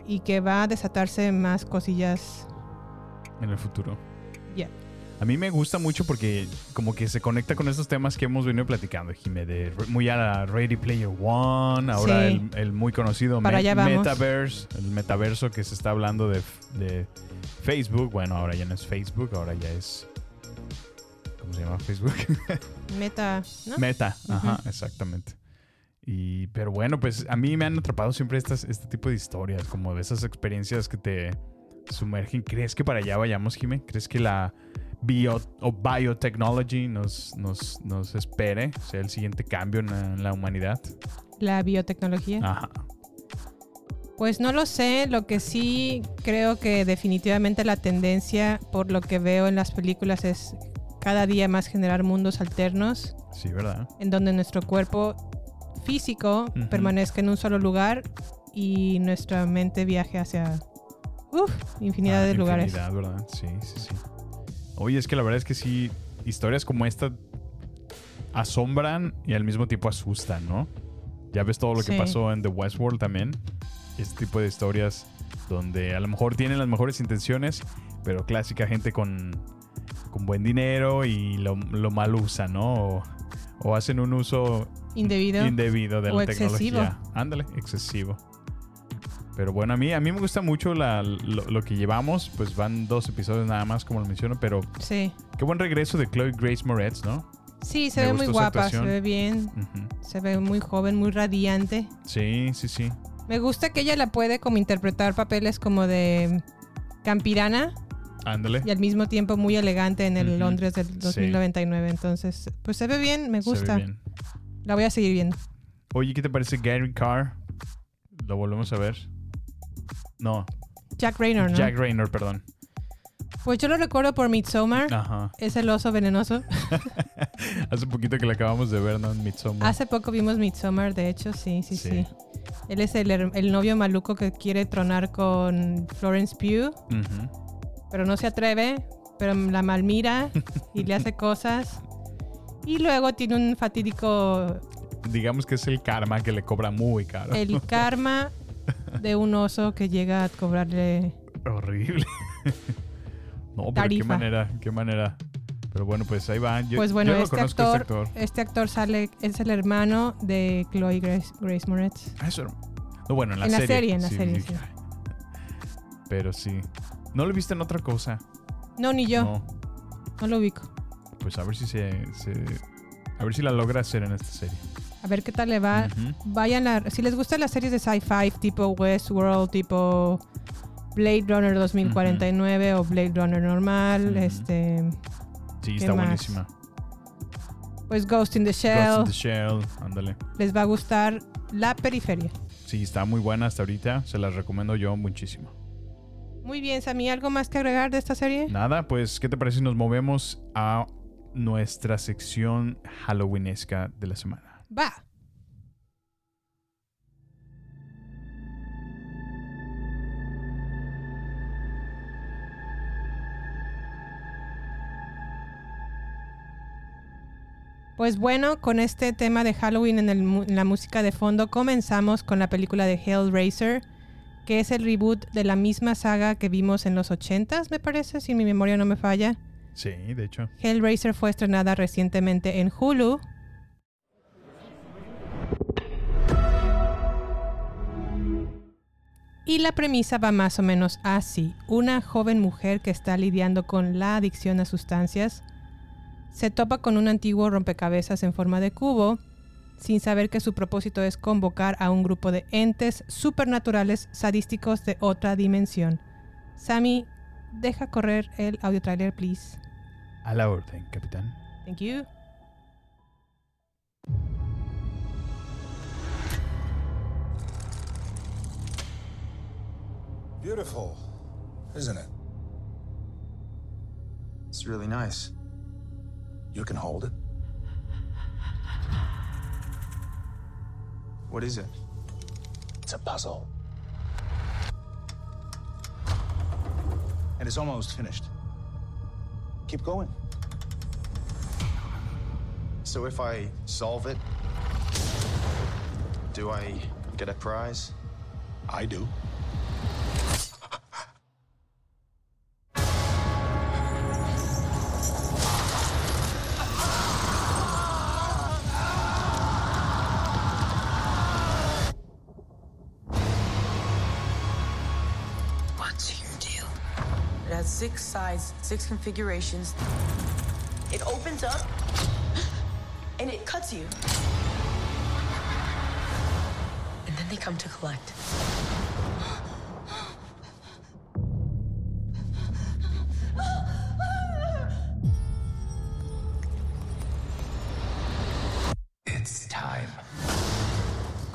y que va a desatarse más cosillas en el futuro. Ya. A mí me gusta mucho porque como que se conecta con estos temas que hemos venido platicando, Jimé, de muy a la Ready Player One, ahora Sí. el, el muy conocido Para me-. Metaverse, el metaverso que se está hablando de, de Facebook. Bueno, ahora ya no es Facebook, ahora ya es... ¿Cómo se llama Facebook? Meta, ¿no? Meta, ajá, exactamente. Y, pero bueno, pues a mí me han atrapado siempre estas, este tipo de historias, como de esas experiencias que te sumergen. ¿Crees que para allá vayamos, Jimé? ¿Crees que la bio o biotechnology nos, nos, nos espere? Sea el siguiente cambio en la, en la humanidad. La biotecnología. Ajá. Pues no lo sé, lo que sí creo que definitivamente la tendencia, por lo que veo en las películas, es cada día más generar mundos alternos Sí, ¿verdad? en donde nuestro cuerpo físico permanezca en un solo lugar y nuestra mente viaje hacia uf, infinidad Ah, de lugares. infinidad, ¿verdad? Sí, sí, sí. Oye, es que la verdad es que sí, historias como esta asombran y al mismo tiempo asustan, ¿no? Ya ves todo lo que Sí. pasó en The Westworld también. Este tipo de historias donde a lo mejor tienen las mejores intenciones, pero clásica gente con, con buen dinero y lo, lo mal usa, ¿no? O, o hacen un uso Indebido. indebido de O la excesivo. tecnología. Ándale, excesivo. Pero bueno, a mí, a mí me gusta mucho la- lo, lo que llevamos. Pues van dos episodios nada más, como lo menciono. Pero Sí. qué buen regreso de Chloe Grace Moretz, ¿no? Sí, se Me ve muy guapa, se ve bien, se ve muy joven, muy radiante. Sí, sí, sí. Me gusta que ella la puede como interpretar papeles como de campirana Ándale. y al mismo tiempo muy elegante en el. Londres del Sí. 2099. Entonces, pues se ve bien, me Se ve gusta. bien. La voy a seguir viendo. Oye, ¿qué te parece Gary Carr? Lo volvemos a ver. No, Jack Raynor, ¿no? Jack Raynor, perdón. Pues yo lo recuerdo por Midsommar. Ajá. Es el oso venenoso. Hace poquito que lo acabamos de ver, ¿no? Midsommar. Hace poco vimos Midsommar, de hecho, sí, sí, sí. Sí. Él es el, el novio maluco que quiere tronar con Florence Pugh, Ujú. Pero no se atreve, pero la malmira y le hace cosas. Y luego tiene un fatídico Digamos que es el karma que le cobra muy caro. el karma de un oso que llega a cobrarle Horrible. no, pero qué Tarifa. manera, qué manera. Pero bueno, pues ahí va. Yo, Pues bueno, yo este, conozco actor, este actor. este actor sale, es el hermano de Chloe Grace, Grace Moretz. Ah, eso. No, bueno, en la En la serie. serie, en la serie, sí. Pero sí. ¿No lo he visto en otra cosa? No, ni yo, No. no lo ubico. Pues a ver si se, se- A ver si la logra hacer en esta serie. A ver qué tal le va. Vayan a, si les gustan las series de sci-fi tipo Westworld, tipo Blade Runner 2049 o Blade Runner normal, Ujú. este, Sí, ¿Qué está más? buenísima. pues Ghost in the Ghost Shell, in the Shell, ándale. les va a gustar La Periferia. Sí, está muy buena hasta ahorita. Se las recomiendo yo muchísimo. Muy bien, Sammy, ¿algo más que agregar de esta serie? Nada, pues, ¿qué te parece si nos movemos a nuestra sección halloweenesca de la semana? Va. Pues bueno, con este tema de Halloween en, el en la música de fondo, comenzamos con la película de Hellraiser, que es el reboot de la misma saga que vimos en los 80s, me parece, si mi memoria no me falla. Sí, de hecho. Hellraiser fue estrenada recientemente en Hulu. Y la premisa va más o menos así. Una joven mujer que está lidiando con la adicción a sustancias se topa con un antiguo rompecabezas en forma de cubo sin saber que su propósito es convocar a un grupo de entes supernaturales sadísticos de otra dimensión. Sammy, deja correr el audio trailer, please. A la orden, capitán. Thank you. Beautiful, isn't it? It's really nice. You can hold it. What is it? It's a puzzle. And it's almost finished. Keep going. So if I solve it, do I get a prize? I do. Six six configurations. It opens up and it cuts you. And then they come to collect. It's time.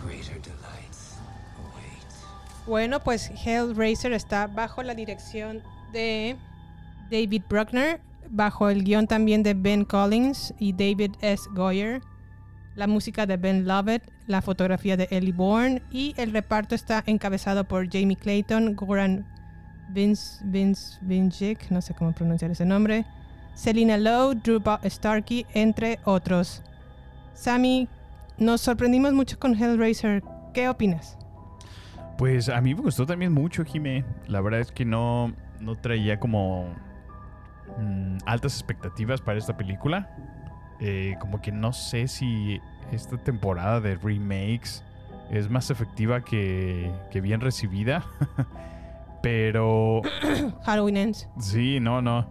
Greater delights await. Bueno, pues Hellraiser está bajo la dirección de David Bruckner, bajo el guion también de Ben Collins y David S. Goyer, la música de Ben Lovett, la fotografía de Ellie Bourne y el reparto está encabezado por Jamie Clayton, Goran Vince, Vince, no sé cómo pronunciar ese nombre, Selina Lowe, Drew Starkey, entre otros. Sammy, nos sorprendimos mucho con Hellraiser. ¿Qué opinas? Pues a mí me gustó también mucho, Jime. La verdad es que no, no traía como mm, altas expectativas para esta película. Eh, como que no sé si esta temporada de remakes es más efectiva que, que bien recibida. Pero Halloween Ends. Sí, no, no.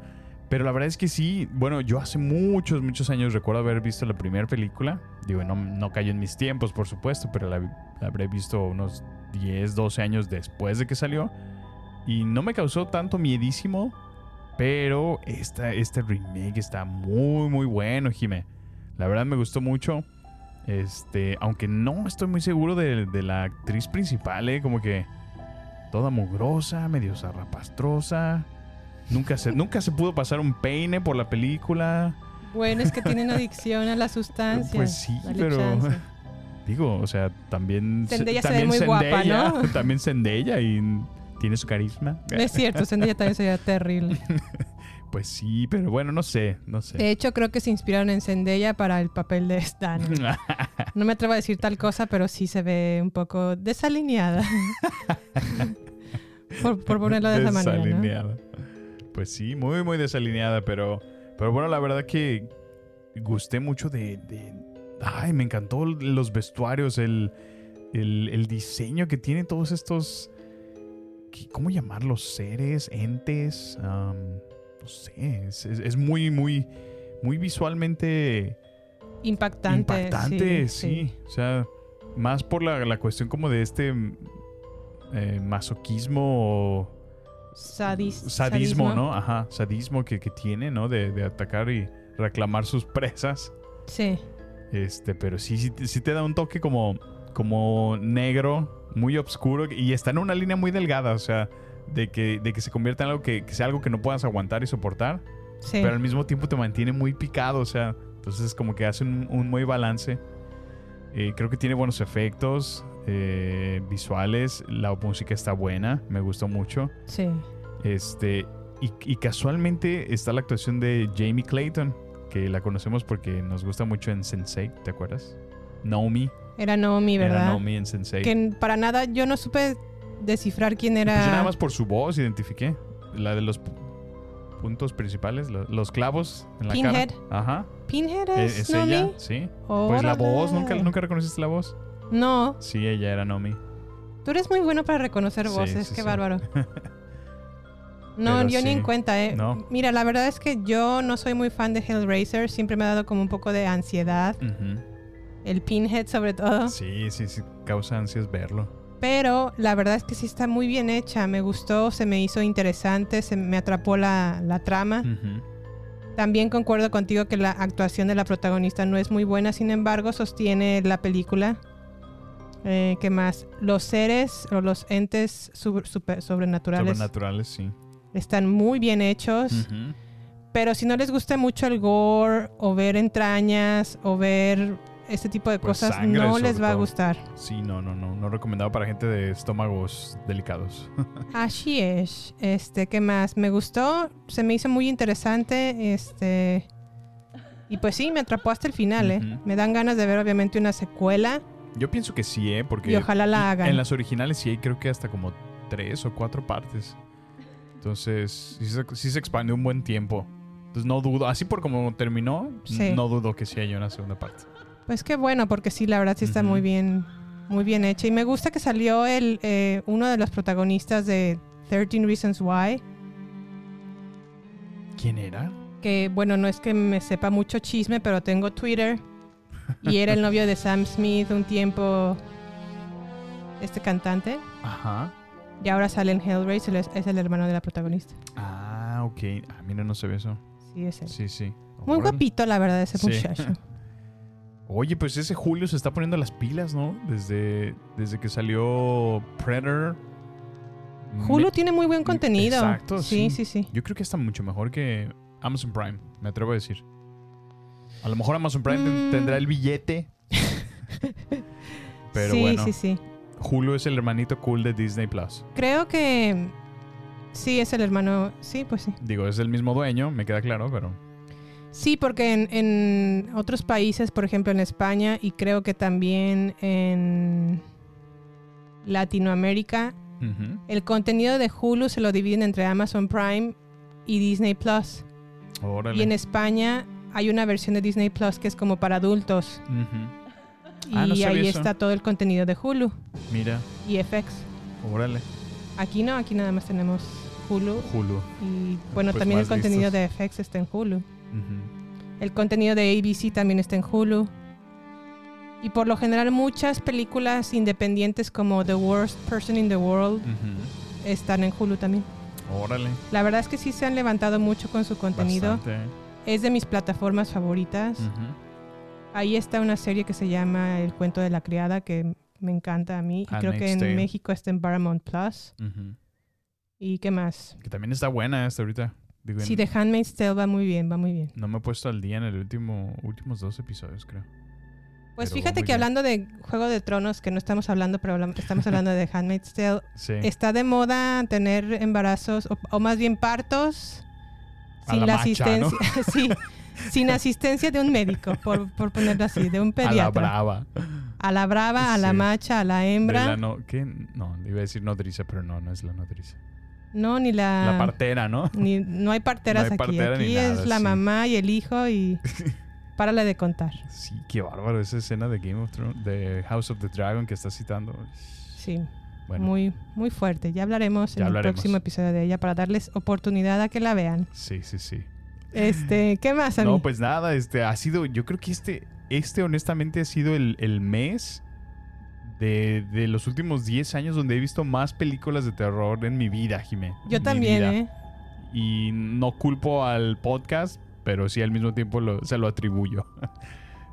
Pero la verdad es que sí. Bueno, yo hace muchos, muchos años recuerdo haber visto la primera película. Digo, no, no cayó en mis tiempos, por supuesto, pero la, la habré visto unos 10, 12 años después de que salió. Y no me causó tanto miedísimo. Pero esta, este remake está muy, muy bueno, Jime. La verdad me gustó mucho. Este, aunque no estoy muy seguro de, de la actriz principal, ¿eh? Como que toda mugrosa, medio zarrapastrosa. Nunca se, nunca se pudo pasar un peine por la película. Bueno, es que tienen adicción a la sustancia. Pues sí, Dale pero. chance. Digo, o sea, también. Zendaya se ve también muy guapa, Zendaya- ¿no? También Zendaya y tiene su carisma. No es cierto, Zendaya también sería terrible. Pues sí, pero bueno, no sé, no sé. De hecho, creo que se inspiraron en Zendaya para el papel de Stan. No me atrevo a decir tal cosa, pero sí se ve un poco desalineada. por, por ponerlo de esa manera, ¿no? Desalineada. Pues sí, muy, muy desalineada, pero, pero bueno, la verdad que gusté mucho de, de- Ay, me encantó los vestuarios, el, el, el diseño que tienen todos estos... ¿qué- ¿Cómo llamarlos? Seres, entes, no sé, es, es- es muy, muy, muy visualmente Impactante. impactante, sí, sí, O sea, más por la, la cuestión como de este eh, masoquismo o Sadis- sadismo, ¿no? Ajá, sadismo que, que tiene, ¿no? De, de atacar y reclamar sus presas. Sí. Este, pero sí, sí, sí te da un toque como, como negro, muy oscuro y está en una línea muy delgada, o sea, de que, de que se convierta en algo que, que sea algo que no puedas aguantar y soportar, Sí. pero al mismo tiempo te mantiene muy picado, o sea, entonces es como que hace un, un muy balance. Eh, creo que tiene buenos efectos eh, visuales, la música está buena, me gustó mucho. Sí. Este, y, y casualmente está la actuación de Jamie Clayton, que la conocemos porque nos gusta mucho en Sensei, ¿te acuerdas? Naomi. Era Naomi, ¿verdad? Era Naomi en Sensei. Que para nada yo no supe descifrar quién era. Pues yo nada más por su voz identifiqué. La de los pu- puntos principales, lo- los, clavos en la Pinhead. cara. Ajá. ¿Pinhead Eh, es, es Naomi? ella, sí. Pues la voz, ¿nunca, Órale. ¿nunca reconociste la voz? No, Sí, ella era Naomi. tú eres muy bueno para reconocer voces, sí, qué sí. bárbaro. No, Pero yo ni en cuenta, ¿eh? No. Mira, la verdad es que yo no soy muy fan de Hellraiser, siempre me ha dado como un poco de ansiedad, Ujú. El Pinhead sobre todo. Sí, sí, sí, causa ansias verlo. Pero la verdad es que sí está muy bien hecha, me gustó, se me hizo interesante, se me atrapó la, la trama. También concuerdo contigo que la actuación de la protagonista no es muy buena, sin embargo, sostiene la película. Eh, ¿Qué más? Los seres o los entes super- sobrenaturales Sobrenaturales, sí. están muy bien hechos. Pero si no les gusta mucho el gore o ver entrañas o ver este tipo de Pues cosas, sangre, no les va a gustar. Sí, no, no, no. No recomendado para gente de estómagos delicados. Así es. Este, ¿qué más? Me gustó, se me hizo muy interesante, este y pues sí, me atrapó hasta el final, ¿eh? Me dan ganas de ver obviamente una secuela. Yo pienso que sí, ¿eh? Porque Y ojalá la hagan. En las originales sí hay creo que hasta como tres o cuatro partes. Entonces, sí se, sí se expandió un buen tiempo. Entonces no dudo, así por como terminó, Sí. no dudo que sí haya una segunda parte. Pues qué bueno, porque sí, la verdad sí está muy bien, muy bien hecha. Y me gusta que salió el eh, uno de los protagonistas de 13 Reasons Why. ¿Quién era? Que bueno, no es que me sepa mucho chisme, pero tengo Twitter. Y era el novio de Sam Smith un tiempo. Este cantante. Ajá. Y ahora sale en Hellraiser, es, es el hermano de la protagonista. Ah, ok. Ah, mira, no se ve eso. Sí, es él. Sí, sí. Muy Órale. guapito, la verdad, ese Sí. muchacho. Oye, pues ese Julio se está poniendo las pilas, ¿no? Desde, desde que salió Predator. Me- tiene muy buen contenido. Exacto, Sí, sí. sí, sí. Yo creo que está mucho mejor que Amazon Prime, me atrevo a decir. A lo mejor Amazon Prime Mm. tendrá el billete. Pero sí, bueno, sí, sí. Hulu es el hermanito cool de Disney Plus. Creo que sí es el hermano. Sí, pues sí. Digo, es el mismo dueño, me queda claro, pero. Sí, porque en, en otros países, por ejemplo en España y creo que también en Latinoamérica, el contenido de Hulu se lo dividen entre Amazon Prime y Disney Plus. Órale. Y en España hay una versión de Disney Plus que es como para adultos. Ujú. Y Ah, no ahí eso. está todo el contenido de Hulu Mira, y FX. órale. Aquí no, aquí nada más tenemos Hulu. Hulu. Y bueno, Pues también el contenido listos. de FX está en Hulu. El contenido de ABC también está en Hulu. Y por lo general muchas películas independientes como The Worst Person in the World están en Hulu también. Órale. La verdad es que sí se han levantado mucho con su contenido. Bastante. Es de mis plataformas favoritas. Ahí está una serie que se llama El cuento de la criada que me encanta a mí. Y creo que en. México está en Paramount Plus. ¿Y qué más? Que también está buena esta ahorita. Digo, Sí, The Handmaid's Tale va muy bien, va muy bien. No me he puesto al día en el último últimos dos episodios, creo. Pues Pero fíjate que bien. hablando de Juego de Tronos, que no estamos hablando, pero estamos hablando de The Handmaid's Tale, Sí. está de moda tener embarazos, o, o más bien partos, A sin la la, macha, asistencia, ¿no? sí, sin asistencia de un médico, por, por ponerlo así, de un A pediatra. la brava. A la brava, a la macha, a la De hembra. la no, ¿qué? No, le iba a decir nodriza, pero no, no es la nodriza. No, ni la... La partera, ¿no? Ni, no hay parteras No hay aquí. partera aquí nada, es la sí. mamá y el hijo y... Párale de contar. Sí, qué bárbaro esa escena de Game of Thrones, de House of the Dragon que está citando. Sí. Bueno. Muy, muy fuerte. Ya hablaremos Ya en hablaremos. el próximo episodio de ella para darles oportunidad a que la vean. Sí, sí, sí. Este, ¿qué más, Ami? No, pues nada, este ha sido, yo creo que este, este honestamente ha sido el, el mes de, de los últimos 10 años donde he visto más películas de terror en mi vida, Jimé. Yo también, vida. ¿eh? Y no culpo al podcast, pero sí al mismo tiempo lo- se lo atribuyo.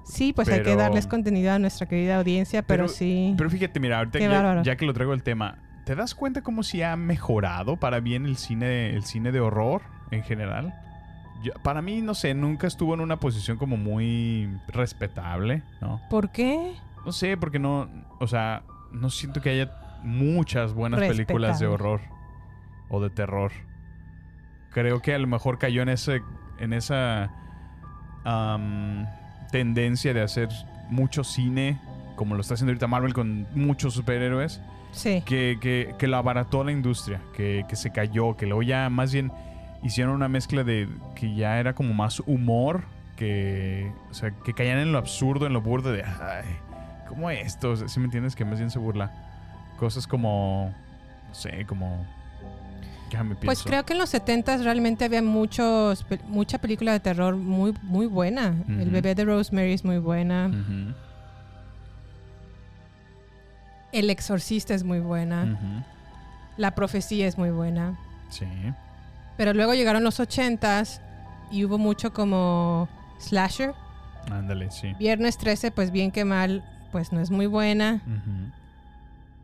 Sí, pues hay que darles contenido a nuestra querida audiencia, pero, sí. Pero fíjate, mira, ahorita ya, ya que lo traigo el tema, ¿te das cuenta cómo si ha mejorado para bien el cine, el cine de horror en general? Yo- para mí, no sé, nunca estuvo en una posición como muy respetable, ¿no? ¿Por qué? No sé, porque no, o sea, no siento que haya muchas buenas películas de horror o de terror. Creo que a lo mejor cayó en ese, en esa am, tendencia de hacer mucho cine, como lo está haciendo ahorita Marvel con muchos superhéroes, Sí. que, que, que lo abarató la industria, que, que se cayó, que luego ya más bien hicieron una mezcla de que ya era como más humor, que, o sea, que caían en lo absurdo, en lo burdo de, ay, ¿cómo esto? Si me entiendes? Que más bien se burla. Cosas como, no sé, como... Déjame Pues creo que en los 70 realmente había muchos, mucha película de terror muy, muy buena. El bebé de Rosemary es muy buena. El exorcista es muy buena. La profecía es muy buena. Sí. Pero luego llegaron los 80s y hubo mucho como slasher. Ándale, sí. Viernes 13, pues bien que mal, pues no es muy buena.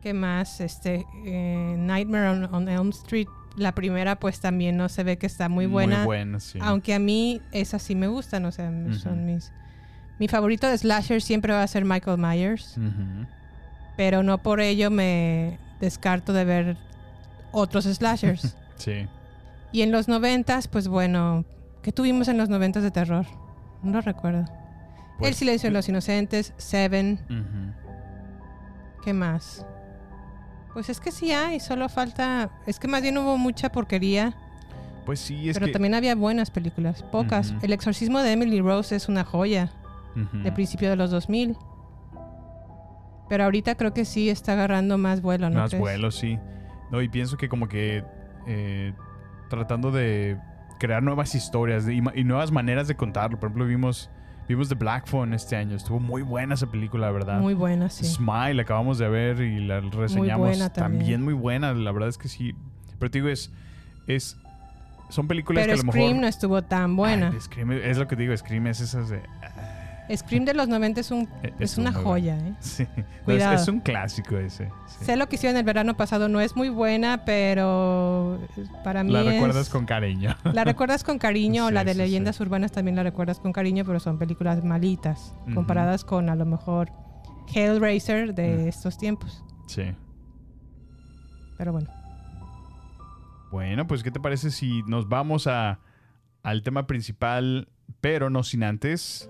¿Qué más? Este, eh, Nightmare on, on Elm Street, la primera, pues también no se ve que está muy buena. Muy buena, sí. Aunque a mí esas sí me gustan, o sea, son mis... Mi favorito de slasher siempre va a ser Michael Myers, pero no por ello me descarto de ver otros slashers. Sí. y en los noventas, pues bueno, ¿qué tuvimos en los noventas de terror? No lo recuerdo. Pues, El silencio de los inocentes, Seven. ¿qué más? Pues es que sí hay, solo falta... Es que más bien hubo mucha porquería, Pues sí, es pero que... también había buenas películas, pocas. El exorcismo de Emily Rose es una joya. Ujú. de principio de los 2000. Pero ahorita creo que sí está agarrando más vuelo, ¿no? Más crees? vuelo, sí. No, y pienso que como que eh, tratando de crear nuevas historias y, y nuevas maneras de contarlo. Por ejemplo, vimos, vimos The Black Phone este año. Estuvo muy buena esa película, la verdad. Muy buena, sí. Smile, acabamos de ver y la reseñamos. buena también. también. muy buena, la verdad es que sí. Pero te digo, es. es son películas Pero que a lo Scream mejor. no estuvo tan buena. Ay, Scream es lo que te digo, Scream es esas de. Scream de los 90 es, un, Eh, es, es una joya. ¿eh? Sí. No, es, es un clásico ese. sí. Sé lo que hicieron el verano pasado, no es muy buena, pero para mí La es- recuerdas con cariño. La recuerdas con cariño, Sí, la de sí, leyendas urbanas también la recuerdas con cariño, pero son películas malitas, comparadas con a lo mejor Hellraiser de estos tiempos. Sí. Pero bueno, Bueno, pues, ¿qué te parece si nos vamos a, al tema principal, pero no sin antes?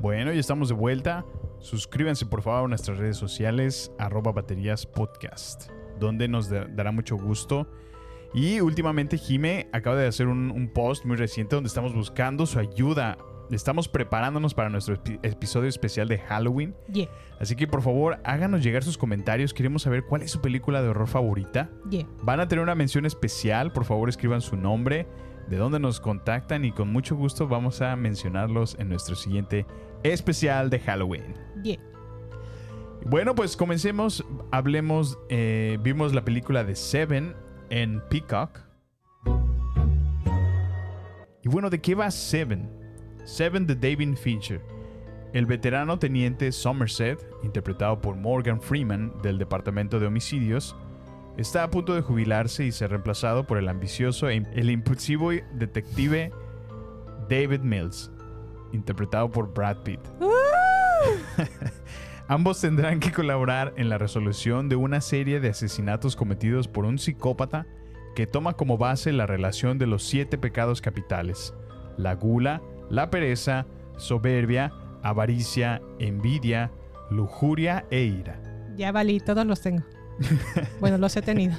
Bueno, ya estamos de vuelta. Suscríbanse por favor a nuestras redes sociales, arroba baterías podcast, donde nos da- dará mucho gusto. Y últimamente Jime acaba de hacer un, un post muy reciente donde estamos buscando su ayuda. Estamos preparándonos para nuestro epi- episodio especial de Halloween. Yeah, Así que por favor háganos llegar sus comentarios. Queremos saber cuál es su película de horror favorita. yeah. Van a tener una mención especial. Por favor escriban su nombre, de dónde nos contactan y con mucho gusto vamos a mencionarlos en nuestro siguiente especial de Halloween. Yeah. Bueno, pues comencemos. Hablemos. eh, vimos la película de Seven en Peacock. Y bueno, ¿de qué va Seven? Seven de David Fincher. El veterano teniente Somerset, interpretado por Morgan Freeman del Departamento de Homicidios, está a punto de jubilarse y ser reemplazado por el ambicioso e el impulsivo detective David Mills, interpretado por Brad Pitt. Ambos tendrán que colaborar en la resolución de una serie de asesinatos cometidos por un psicópata que toma como base la relación de los siete pecados capitales, la gula, la pereza, soberbia, avaricia, envidia, lujuria e ira. Ya valí, todos los tengo. bueno, los he tenido.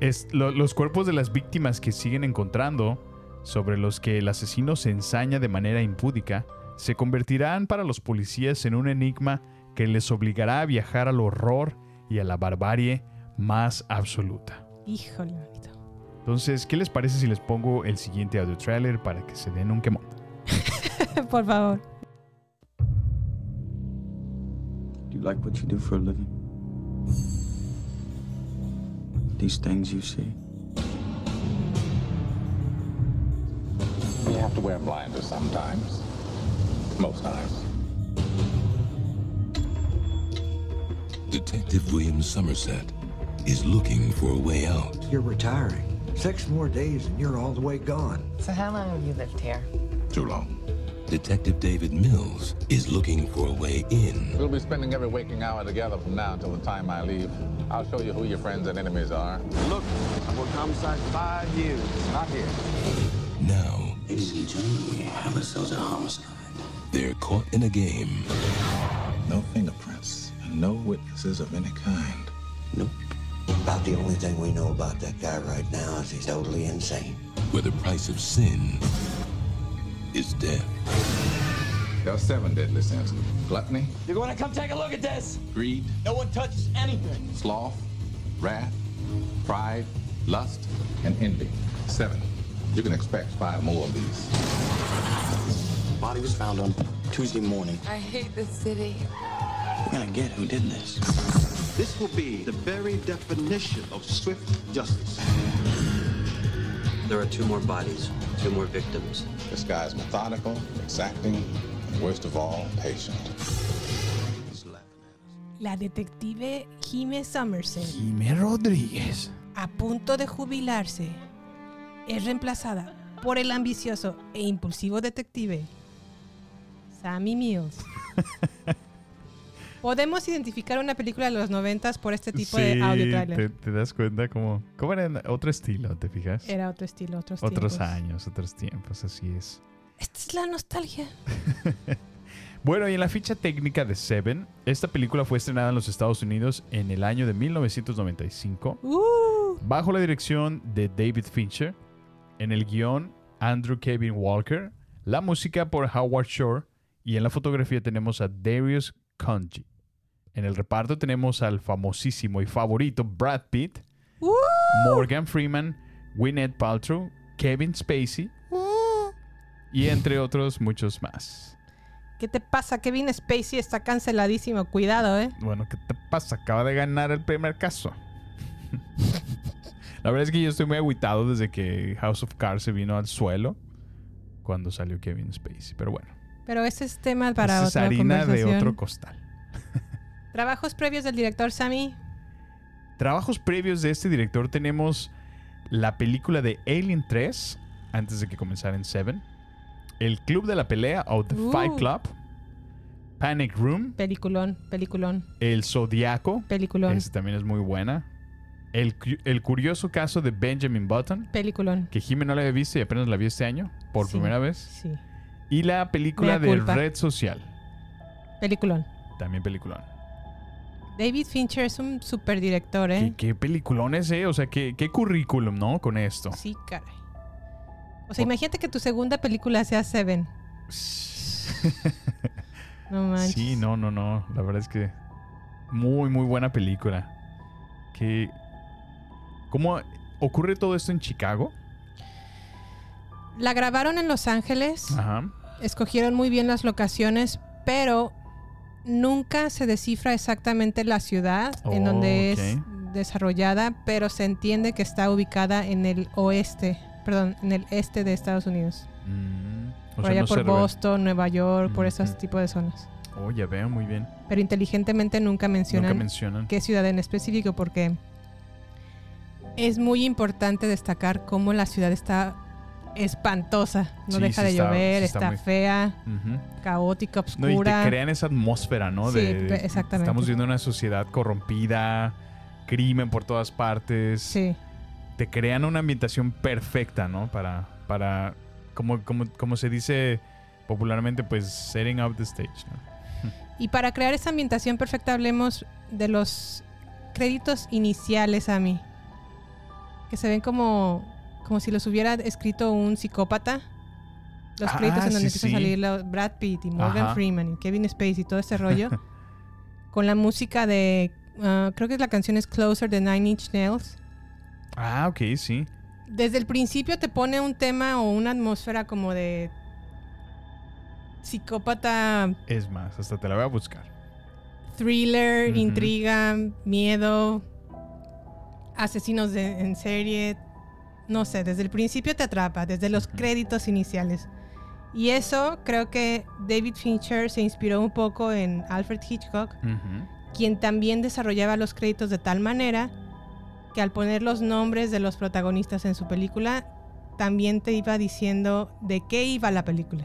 Es lo- los cuerpos de las víctimas que siguen encontrando, sobre los que el asesino se ensaña de manera impúdica, se convertirán para los policías en un enigma que les obligará a viajar al horror y a la barbarie más absoluta. Híjole, manito. Entonces, ¿qué les parece si les pongo el siguiente audio trailer para que se den un quemón? Por favor. Do you like what you do for a living? These things you see? You have to wear blinders sometimes. Most times. Detective William Somerset is looking for a way out. You're retiring. Six more days and you're all the way gone. So how long have you lived here? Too long. Detective David Mills is looking for a way in. We'll be spending every waking hour together from now until the time I leave. I'll show you who your friends and enemies are. Look, I've worked homicide five years. Not here. Now, Ladies and gentlemen, we have ourselves a homicide. they're caught in a game No fingerprints and no witnesses of any kind. Nope. About the only thing we know about that guy right now is he's totally insane. where the price of sin is death. There are seven deadly sins. Gluttony, You're going to come take a look at this. greed, No one touches anything. sloth, wrath, pride, lust, and envy. Seven. You can expect five more of these. Body was found on Tuesday morning. I hate this city. We're gonna get who did this. This will be the very definition of swift justice. There are two more bodies, two more victims. This guy's methodical, exacting, and worst of all, patient. La detective Jime Somerset, Jimé Rodríguez. a punto de jubilarse, es reemplazada por el ambicioso e impulsivo detective Sammy Mills. Podemos identificar una película de los noventas por este tipo Sí, de audio trailer. Te, te das cuenta como... ¿Cómo era otro estilo, te fijas? Era otro estilo, otros Otros tiempos. años, otros tiempos, así es. Esta es la nostalgia. Bueno, y en la ficha técnica de Seven, esta película fue estrenada en los Estados Unidos en el año de 1995, Uh, bajo la dirección de David Fincher, en el guion Andrew Kevin Walker, la música por Howard Shore y en la fotografía tenemos a Darius Conji. En el reparto tenemos al famosísimo y favorito Brad Pitt, Morgan Freeman, Gwyneth Paltrow, Kevin Spacey y entre otros muchos más. ¿Qué te pasa? Kevin Spacey está canceladísimo. Cuidado, ¿eh? Bueno, ¿qué te pasa? Acaba de ganar el primer caso. La verdad es que yo estoy muy agüitado desde que House of Cards se vino al suelo cuando salió Kevin Spacey. Pero bueno, Pero ese es tema para esa es otra harina de otro costal. Trabajos previos del director Sammy. Trabajos previos de este director. Tenemos la película de Alien 3, antes de que comenzara en Seven, El Club de la Pelea o The Uh. Fight Club, Panic Room, Peliculón, peliculón, El Zodiaco, peliculón, esa también es muy buena, el, el curioso caso de Benjamin Button, peliculón. que Jimmy no la había visto y apenas la vi este año, por Sí, primera vez, Sí, y la película de. Red Social, peliculón. también peliculón. David Fincher es un super director, ¿Qué, ¿eh? qué peliculones, eh? O sea, qué, qué currículum, ¿no? Con esto. Sí, caray. O sea, imagínate que tu segunda película sea Seven. No manches. Sí, no, no, no. La verdad es que muy, muy buena película. Que ¿Cómo ocurre todo esto en Chicago? La grabaron en Los Ángeles. Ajá. Escogieron muy bien las locaciones, pero nunca se descifra exactamente la ciudad en Oh, donde ok. es desarrollada, pero se entiende que está ubicada en el oeste, perdón, en el este de Estados Unidos. Mm, o por sea, allá no por. Boston, Nueva York, por esos tipos de zonas. Oh, ya veo, muy bien. Pero inteligentemente nunca mencionan, Nunca mencionan. qué ciudad en específico porque es muy importante destacar cómo la ciudad está espantosa. No Sí, deja sí de está- llover, sí está, está muy- fea, caótica, No, y te oscura. crean esa atmósfera, ¿no? Sí, de, pe- exactamente. Estamos viendo una sociedad corrompida, crimen por todas partes. Sí. Te crean una ambientación perfecta, ¿no? Para, para como, como, como se dice popularmente, pues setting up the stage, ¿no? Y para crear esa ambientación perfecta hablemos de los créditos iniciales a mí. Que se ven como, como si los hubiera escrito un psicópata. Los Ah, créditos en donde sí, empieza sí. a salir Brad Pitt y Morgan Ajá. Freeman y Kevin Spacey y todo ese rollo. con la música de... ah, creo que la canción es Closer de Nine Inch Nails. Ah, ok, sí. Desde el principio te pone un tema o una atmósfera como de psicópata Es más, hasta te la voy a buscar. thriller, intriga, miedo, asesinos de- en serie. No sé, desde el principio te atrapa, desde los créditos iniciales. Y eso creo que David Fincher se inspiró un poco en Alfred Hitchcock, quien también desarrollaba los créditos de tal manera que al poner los nombres de los protagonistas en su película, también te iba diciendo de qué iba la película.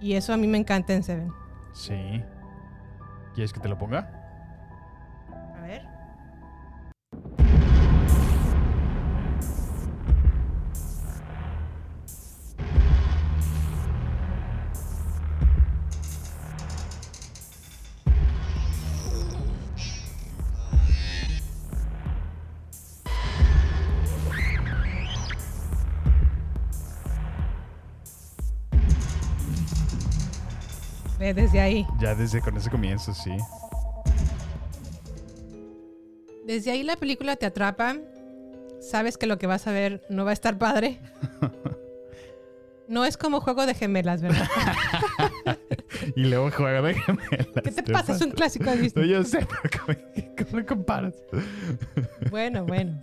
Y eso a mí me encanta en Seven. Sí. ¿Quieres que te lo ponga? Desde ahí. Ya desde con ese comienzo, sí. Desde ahí la película te atrapa. Sabes que lo que vas a ver no va a estar padre. No es como juego de gemelas, ¿verdad? Y luego juega de gemelas. ¿Qué te pasa? Es un clásico, ¿has visto? No, yo sé, pero ¿cómo, lo comparas? Bueno, bueno.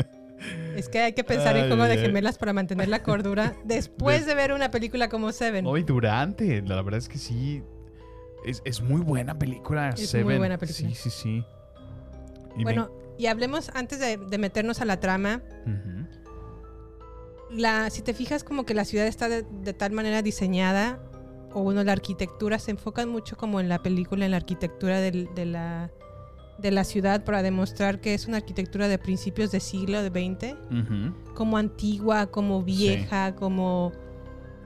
Es que hay que pensar en juego de gemelas para mantener la cordura después de ver una película como Seven. Hoy durante, la verdad es que sí. Es, es muy buena película. Es muy Seven. buena película. Sí, sí, sí. Y me- Bueno, y hablemos antes de, de meternos a la trama. La, si te fijas como que la ciudad está de, de tal manera diseñada o bueno, la arquitectura, se enfocan mucho como en la película, en la arquitectura del- de, la, de la ciudad para demostrar que es una arquitectura de principios de siglo de 20, Ujú. como antigua, como vieja, como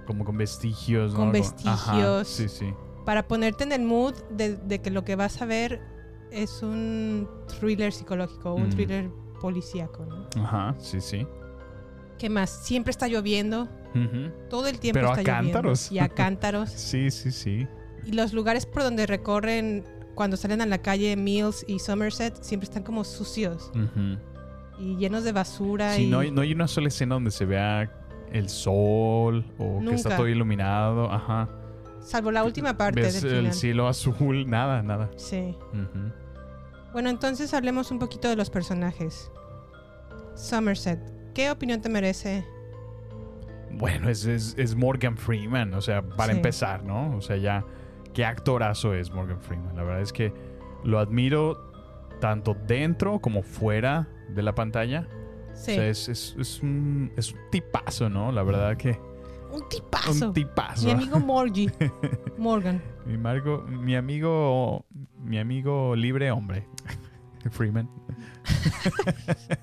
Como con vestigios, ¿no? Con vestigios. Ajá, sí, sí. Para ponerte en el mood de, de que lo que vas a ver es un thriller psicológico, un Mm. thriller policíaco, ¿no? Ajá, sí, sí. ¿Qué más? Siempre está lloviendo, todo el tiempo Pero está a lloviendo. cántaros. Y a cántaros. Sí, sí, sí. Y los lugares por donde recorren cuando salen a la calle Mills y Somerset siempre están como sucios y llenos de basura. Sí, y no hay, no hay una sola escena donde se vea el sol o que está todo iluminado. Ajá. Salvo la última parte Ves del el final. cielo azul, nada, nada. Sí. Bueno, entonces hablemos un poquito de los personajes. Somerset, ¿qué opinión te merece? Bueno, es, es, es Morgan Freeman, o sea, para Sí. empezar, ¿no? O sea, ya, qué actorazo es Morgan Freeman. La verdad es que lo admiro tanto dentro como fuera de la pantalla. Sí. O sea, es, es, es un, es un tipazo, ¿no? La verdad que... Un tipazo. Un tipazo. Mi amigo Morgie. Morgan. Mi, Margo- mi amigo, mi amigo libre hombre, Freeman.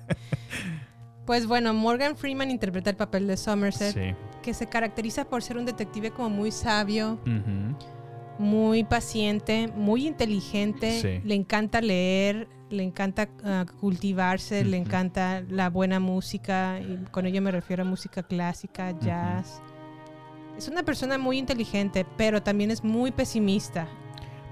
Pues bueno, Morgan Freeman interpreta el papel de Somerset, Sí. que se caracteriza por ser un detective como muy sabio, muy paciente, muy inteligente, Sí. le encanta leer, le encanta ah, cultivarse, le encanta la buena música, y con ello me refiero a música clásica, jazz. Es una persona muy inteligente, pero también es muy pesimista.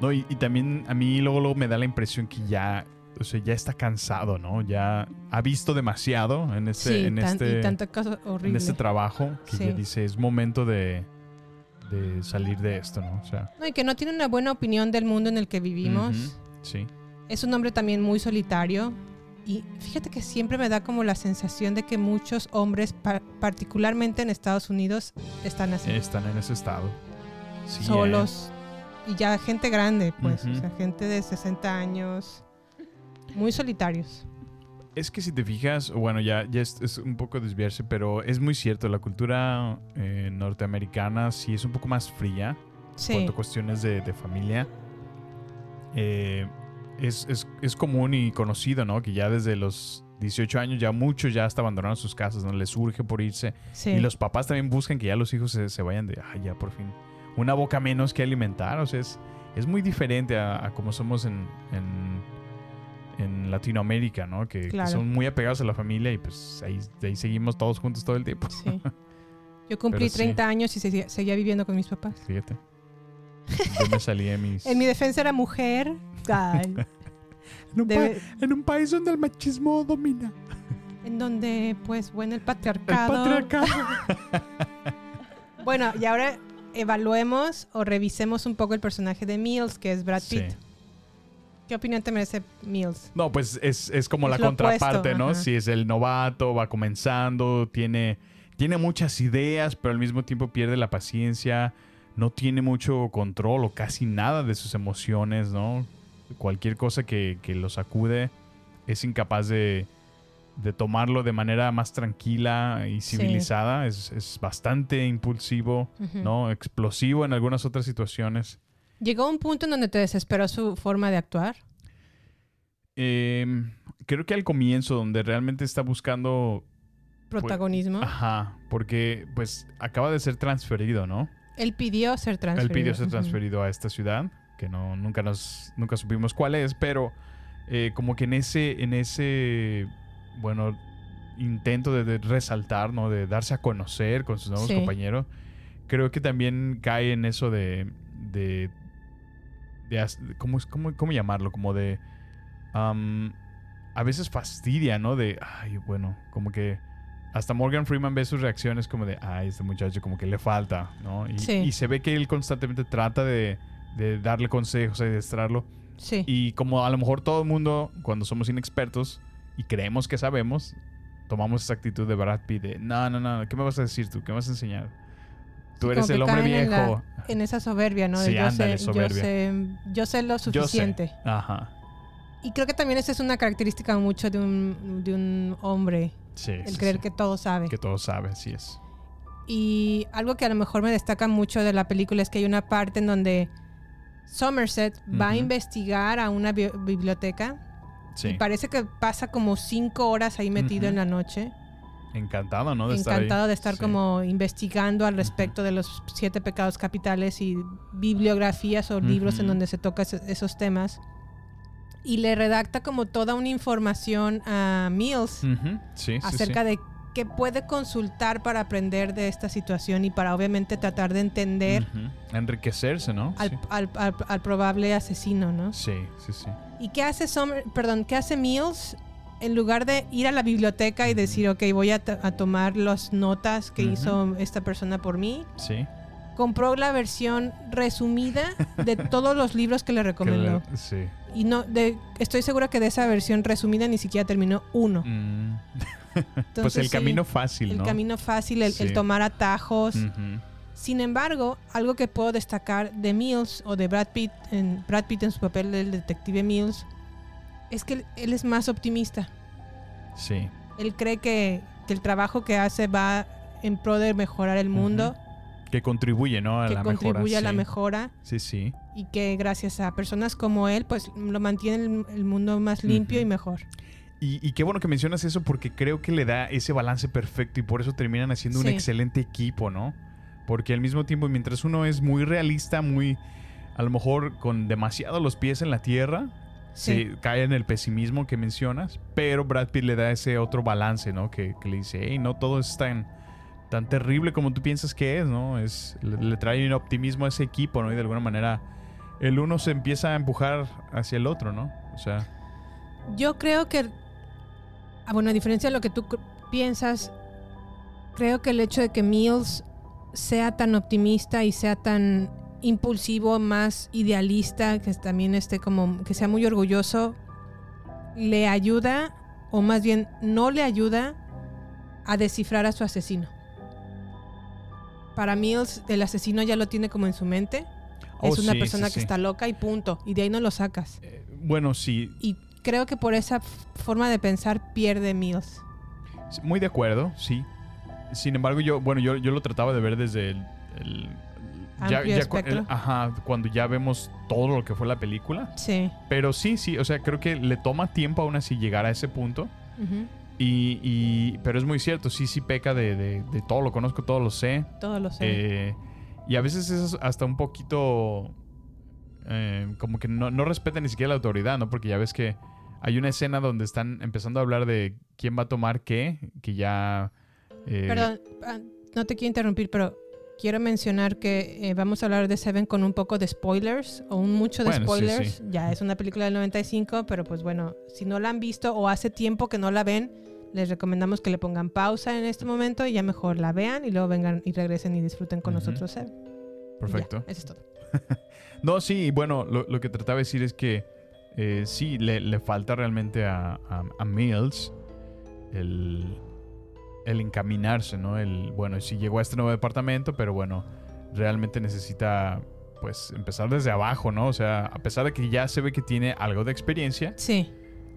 No, y, y también a mí luego, luego me da la impresión que ya, o sea, ya está cansado, ¿no? Ya ha visto demasiado en este, sí, en tan- este, en este trabajo que Sí. ya dice, es momento de, de salir de esto, ¿no? O sea, No, y que no tiene una buena opinión del mundo en el que vivimos. sí. Es un hombre también muy solitario. Y fíjate que siempre me da como la sensación de que muchos hombres, pa- particularmente en Estados Unidos, están así. Están en ese estado. Sí, solos. Y ya gente grande, pues. Ujú. O sea, gente de 60 años. Muy solitarios. Es que si te fijas, bueno, ya, ya es, es un poco desviarse, pero es muy cierto, la cultura eh, norteamericana sí es un poco más fría Sí. cuanto a cuestiones de, de familia. Eh, es, es- es común y conocido, ¿no? Que ya desde los 18 años ya muchos ya hasta abandonaron sus casas, ¿no? Les urge por irse. Sí. Y los papás también buscan que ya los hijos se, se vayan de, ay, ya por fin, una boca menos que alimentar. O sea, es, es muy diferente a, a como somos en, en, en Latinoamérica, ¿no? Que, son muy apegados a la familia y pues ahí, ahí seguimos todos juntos todo el tiempo. Sí. Yo cumplí Pero sí. 30 años y seguía, seguía viviendo con mis papás. Fíjate. Yo me salí de mis... En mi defensa era mujer. Ay. En un, Debe- pa- en un país donde el machismo domina. En donde, pues, bueno, el patriarcado. patriarcado. bueno, y ahora evaluemos o revisemos un poco el personaje de Mills, que es Brad Sí. Pitt. ¿Qué opinión te merece Mills? No, pues es, es como Es la contraparte, opuesto, ¿no? ajá. Si es el novato, va comenzando, tiene, tiene muchas ideas, pero al mismo tiempo pierde la paciencia, no tiene mucho control o casi nada de sus emociones, ¿no? Cualquier cosa que, que lo sacude es incapaz de, de tomarlo de manera más tranquila y Sí. civilizada. Es, es bastante impulsivo. ¿no? Explosivo en algunas otras situaciones. ¿Llegó un punto en donde te desesperó su forma de actuar? Eh, creo que al comienzo, donde realmente está buscando Protagonismo. Pues, ajá, porque pues acaba de ser transferido, ¿no? Él pidió ser transferido. Él pidió ser transferido a esta ciudad, que no nunca nos nunca supimos cuál es, pero eh, como que en ese en ese bueno intento de, de resaltar, ¿no? De darse a conocer con sus nuevos Sí. compañeros, creo que también cae en eso de de, de ¿cómo, es- cómo, cómo llamarlo? Como de a veces fastidia, ¿no? De, ay, bueno, como que hasta Morgan Freeman ve sus reacciones como de, ay, este muchacho como que le falta, ¿no? Y, Sí. y se ve que él constantemente trata de, de darle consejos, de adiestrarlo. Sí. Y como a lo mejor todo el mundo, cuando somos inexpertos y creemos que sabemos, tomamos esa actitud de Brad Pitt de, no, no, no, ¿qué me vas a decir tú? ¿Qué me vas a enseñar? Tú Sí, eres el hombre caen en la- viejo. En, esa soberbia, ¿no? Sí, yo, ándale, sé, yo, soberbia. sé, yo sé lo Yo sé. suficiente. Ajá. Y creo que también esa es una característica mucho de un, de un hombre. Sí, el creer que todo sabe. Que todo sabe, así es. Y algo que a lo mejor me destaca mucho de la película es que hay una parte en donde Somerset va a investigar a una bi- biblioteca. Sí. Y parece que pasa como cinco horas ahí metido en la noche. Encantado, ¿no? De estar ahí. Encantado de estar Sí. como investigando al respecto de los siete pecados capitales y bibliografías o libros en donde se toca esos temas. Y le redacta como toda una información a Mills Sí, acerca de qué puede consultar para aprender de esta situación y para obviamente tratar de entender Ujú. Enriquecerse, ¿no? al, Sí. al- al- al probable asesino, ¿no? Sí, sí, sí. ¿Y qué hace Somer- perdón, qué hace Mills? En lugar de ir a la biblioteca y decir, ok, voy a, to- a tomar las notas que hizo esta persona por mí, Sí. compró la versión resumida de todos los libros que le Que recomendó. le- sí. Y no, de, estoy segura que de esa versión resumida ni siquiera terminó uno. Mm. pues el camino fácil, El ¿no? camino fácil, el, el tomar atajos. Sin embargo, algo que puedo destacar de Mills o de Brad Pitt en, Brad Pitt en su papel del detective Mills es que él, él es más optimista. Sí. Él cree que, que el trabajo que hace va en pro de mejorar el mundo, Que contribuye, ¿no? A que la contribuye mejora. a la mejora Sí, sí. y que gracias a personas como él, pues lo mantiene el, el mundo más limpio y mejor. Y, y qué bueno que mencionas eso porque creo que le da ese balance perfecto y por eso terminan haciendo un excelente equipo, ¿no? Porque al mismo tiempo, mientras uno es muy realista, muy, a lo mejor con demasiado los pies en la tierra, Sí. se cae en el pesimismo que mencionas, pero Brad Pitt le da ese otro balance, ¿no? Que, que le dice, hey, no todo es tan, tan terrible como tú piensas que es, ¿no? Es, le, le trae un optimismo a ese equipo, ¿no? Y de alguna manera el uno se empieza a empujar hacia el otro, ¿no? O sea, Yo creo que, ah, bueno, a diferencia de lo que tú piensas, creo que el hecho de que Mills sea tan optimista y sea tan impulsivo, más idealista, que también esté como, que sea muy orgulloso, le ayuda, o más bien no le ayuda a descifrar a su asesino. Para Mills, el asesino ya lo tiene como en su mente. Oh, es una sí, persona sí, que sí. está loca y punto. Y de ahí no lo sacas. bueno, sí, Y creo que por esa forma de pensar pierde Mills. Muy de acuerdo, sí. Sin embargo, yo, bueno, yo, yo lo trataba de ver desde el. el- espectro. el- ajá, cuando ya vemos todo lo que fue la película. Sí. Pero sí, sí, o sea, creo que le toma tiempo aún así llegar a ese punto. Y, y- pero es muy cierto, sí, sí peca de, de- de todo lo conozco, todo lo sé. Todo lo sé. Eh, y a veces es hasta un poquito eh, como que no, no respeta ni siquiera la autoridad, ¿no? Porque ya ves que hay una escena donde están empezando a hablar de quién va a tomar qué, que ya... eh, Perdón, ah, no te quiero interrumpir, pero quiero mencionar que eh, vamos a hablar de Seven con un poco de spoilers o un mucho de Bueno, spoilers. sí. Ya es una película del 95, pero pues bueno, si no la han visto o hace tiempo que no la ven, les recomendamos que le pongan pausa en este momento y ya mejor la vean y luego vengan y regresen y disfruten con nosotros Seven. Perfecto. Ya, eso es todo. No, sí, bueno, lo, lo que trataba de decir es que eh, sí, le, le falta realmente a, a- a Mills el, el encaminarse, ¿no? El, bueno, sí llegó a este nuevo departamento, pero bueno, realmente necesita pues empezar desde abajo, ¿no? O sea, a pesar de que ya se ve que tiene algo de experiencia, Sí.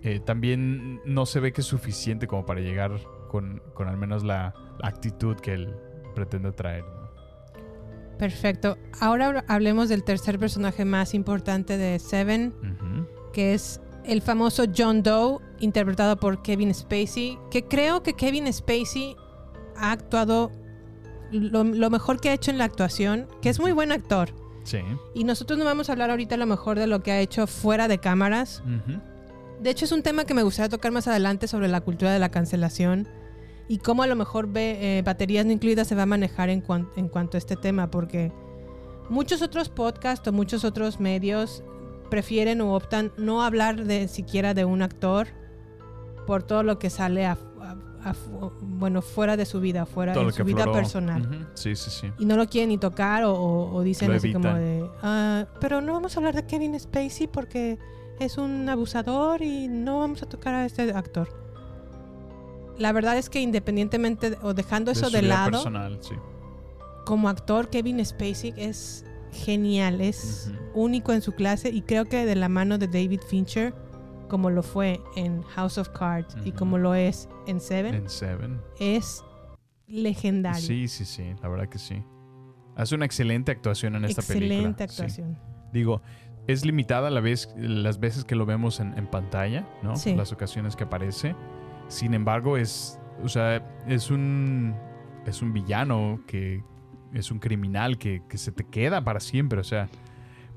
eh, también no se ve que es suficiente como para llegar con, con al menos la, la actitud que él pretende traer. ¿no? Perfecto. Ahora habl- hablemos del tercer personaje más importante de Seven, Ujú. Que es el famoso John Doe, interpretado por Kevin Spacey, que creo que Kevin Spacey ha actuado lo, lo mejor que ha hecho en la actuación, que es muy buen actor. Sí. Y nosotros no vamos a hablar ahorita a lo mejor de lo que ha hecho fuera de cámaras. De hecho, es un tema que me gustaría tocar más adelante sobre la cultura de la cancelación y cómo a lo mejor eh, baterías no incluidas se va a manejar en, cuan- en cuanto a este tema, porque muchos otros podcasts o muchos otros medios prefieren o optan no hablar de siquiera de un actor por todo lo que sale a, a- a- bueno fuera de su vida, fuera Todo de su vida personal. Ujú. Sí, sí, sí. Y no lo quieren ni tocar o, o- o dicen Lo así como de, "Ah, pero no vamos a hablar de Kevin Spacey porque es un abusador y no vamos a tocar a este actor. La verdad es que independientemente de- o dejando eso de, lado, personal, sí. como actor Kevin Spacey es genial, es único en su clase y creo que de la mano de David Fincher, como lo fue en House of Cards y como lo es en Seven, En Seven. es legendario. Sí, sí, sí, la verdad que sí. Hace una excelente actuación en esta película. Excelente sí. actuación. Digo, es limitada a la vez, las veces que lo vemos en, en pantalla, ¿no? Sí. Las ocasiones que aparece. Sin embargo, es, o sea, es un, es un villano que es un criminal que, que se te queda para siempre, o sea,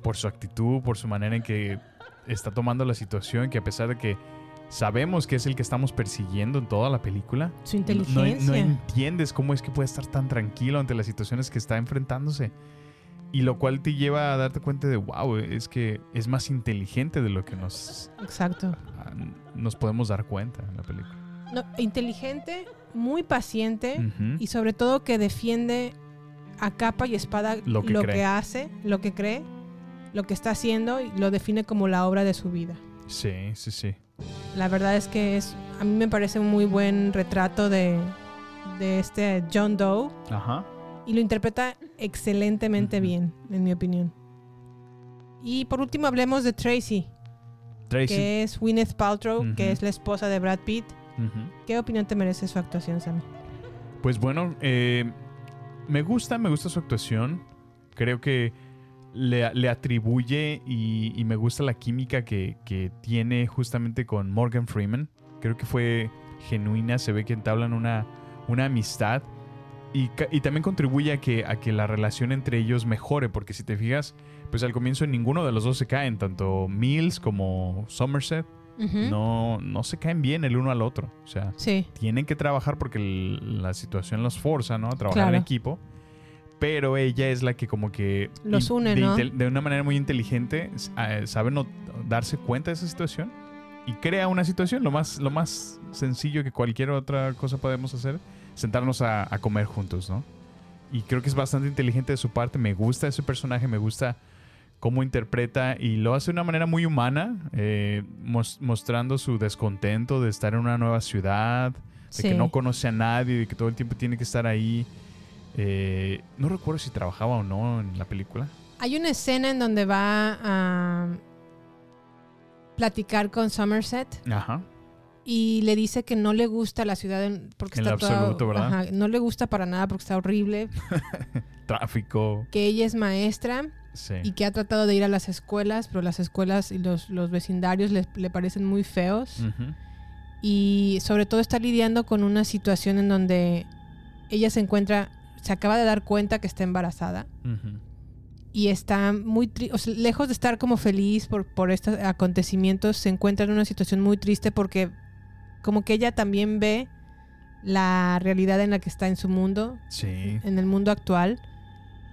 por su actitud, por su manera en que está tomando la situación, que a pesar de que sabemos que es el que estamos persiguiendo en toda la película, Su no- no- no, inteligencia. entiendes cómo es que puede estar tan tranquilo ante las situaciones que está enfrentándose. Y lo cual te lleva a darte cuenta de, wow, es que es más inteligente de lo que nos, Exacto. ah, nos podemos dar cuenta en la película. No, inteligente, muy paciente y sobre todo que defiende a capa y espada Lo lo que hace, lo que cree, lo que está haciendo y lo define como la obra de su vida. Sí, sí, sí. La verdad es que es, a mí me parece un muy buen retrato de, de este John Doe Ajá. y lo interpreta excelentemente bien, en mi opinión. Y por último hablemos de Tracy, Tracy. que es Gwyneth Paltrow, que es la esposa de Brad Pitt. ¿Qué opinión te merece su actuación, Sammy? Pues bueno, eh, me gusta, me gusta su actuación. Creo que le, le atribuye y, me gusta la química que, que tiene justamente con Morgan Freeman. Creo que fue genuina, se ve que entablan una, una amistad. Y, y también contribuye a que, a que la relación entre ellos mejore, porque si te fijas, pues al comienzo ninguno de los dos se caen, tanto Mills como Somerset. No, no se caen bien el uno al otro. O sea, Sí. tienen que trabajar porque la situación los forza, ¿no? A trabajar en equipo. Pero ella es la que como que... Los une, de, ¿no? de una manera muy inteligente sabe no- darse cuenta de esa situación y crea una situación. Lo más, lo más sencillo que cualquier otra cosa podemos hacer, sentarnos a, a comer juntos, ¿no? Y creo que es bastante inteligente de su parte. Me gusta ese personaje, me gusta cómo interpreta y lo hace de una manera muy humana, eh, mos- mostrando su descontento de estar en una nueva ciudad, de Sí. que no conoce a nadie, de que todo el tiempo tiene que estar ahí. Eh, no recuerdo si trabajaba o no en la película. Hay una escena en donde va a platicar con Somerset Ajá. y le dice que no le gusta la ciudad porque En está toda- absoluto, ¿verdad? ajá, no le gusta para nada porque está horrible, Tráfico. que ella es maestra Sí. y que ha tratado de ir a las escuelas, pero las escuelas y los, los vecindarios le, le parecen muy feos. Y sobre todo está lidiando con una situación en donde ella se encuentra, se acaba de dar cuenta que está embarazada y está muy o sea, lejos de estar como feliz por, por estos acontecimientos, se encuentra en una situación muy triste porque como que ella también ve la realidad en la que está en su mundo, Sí. en el mundo actual,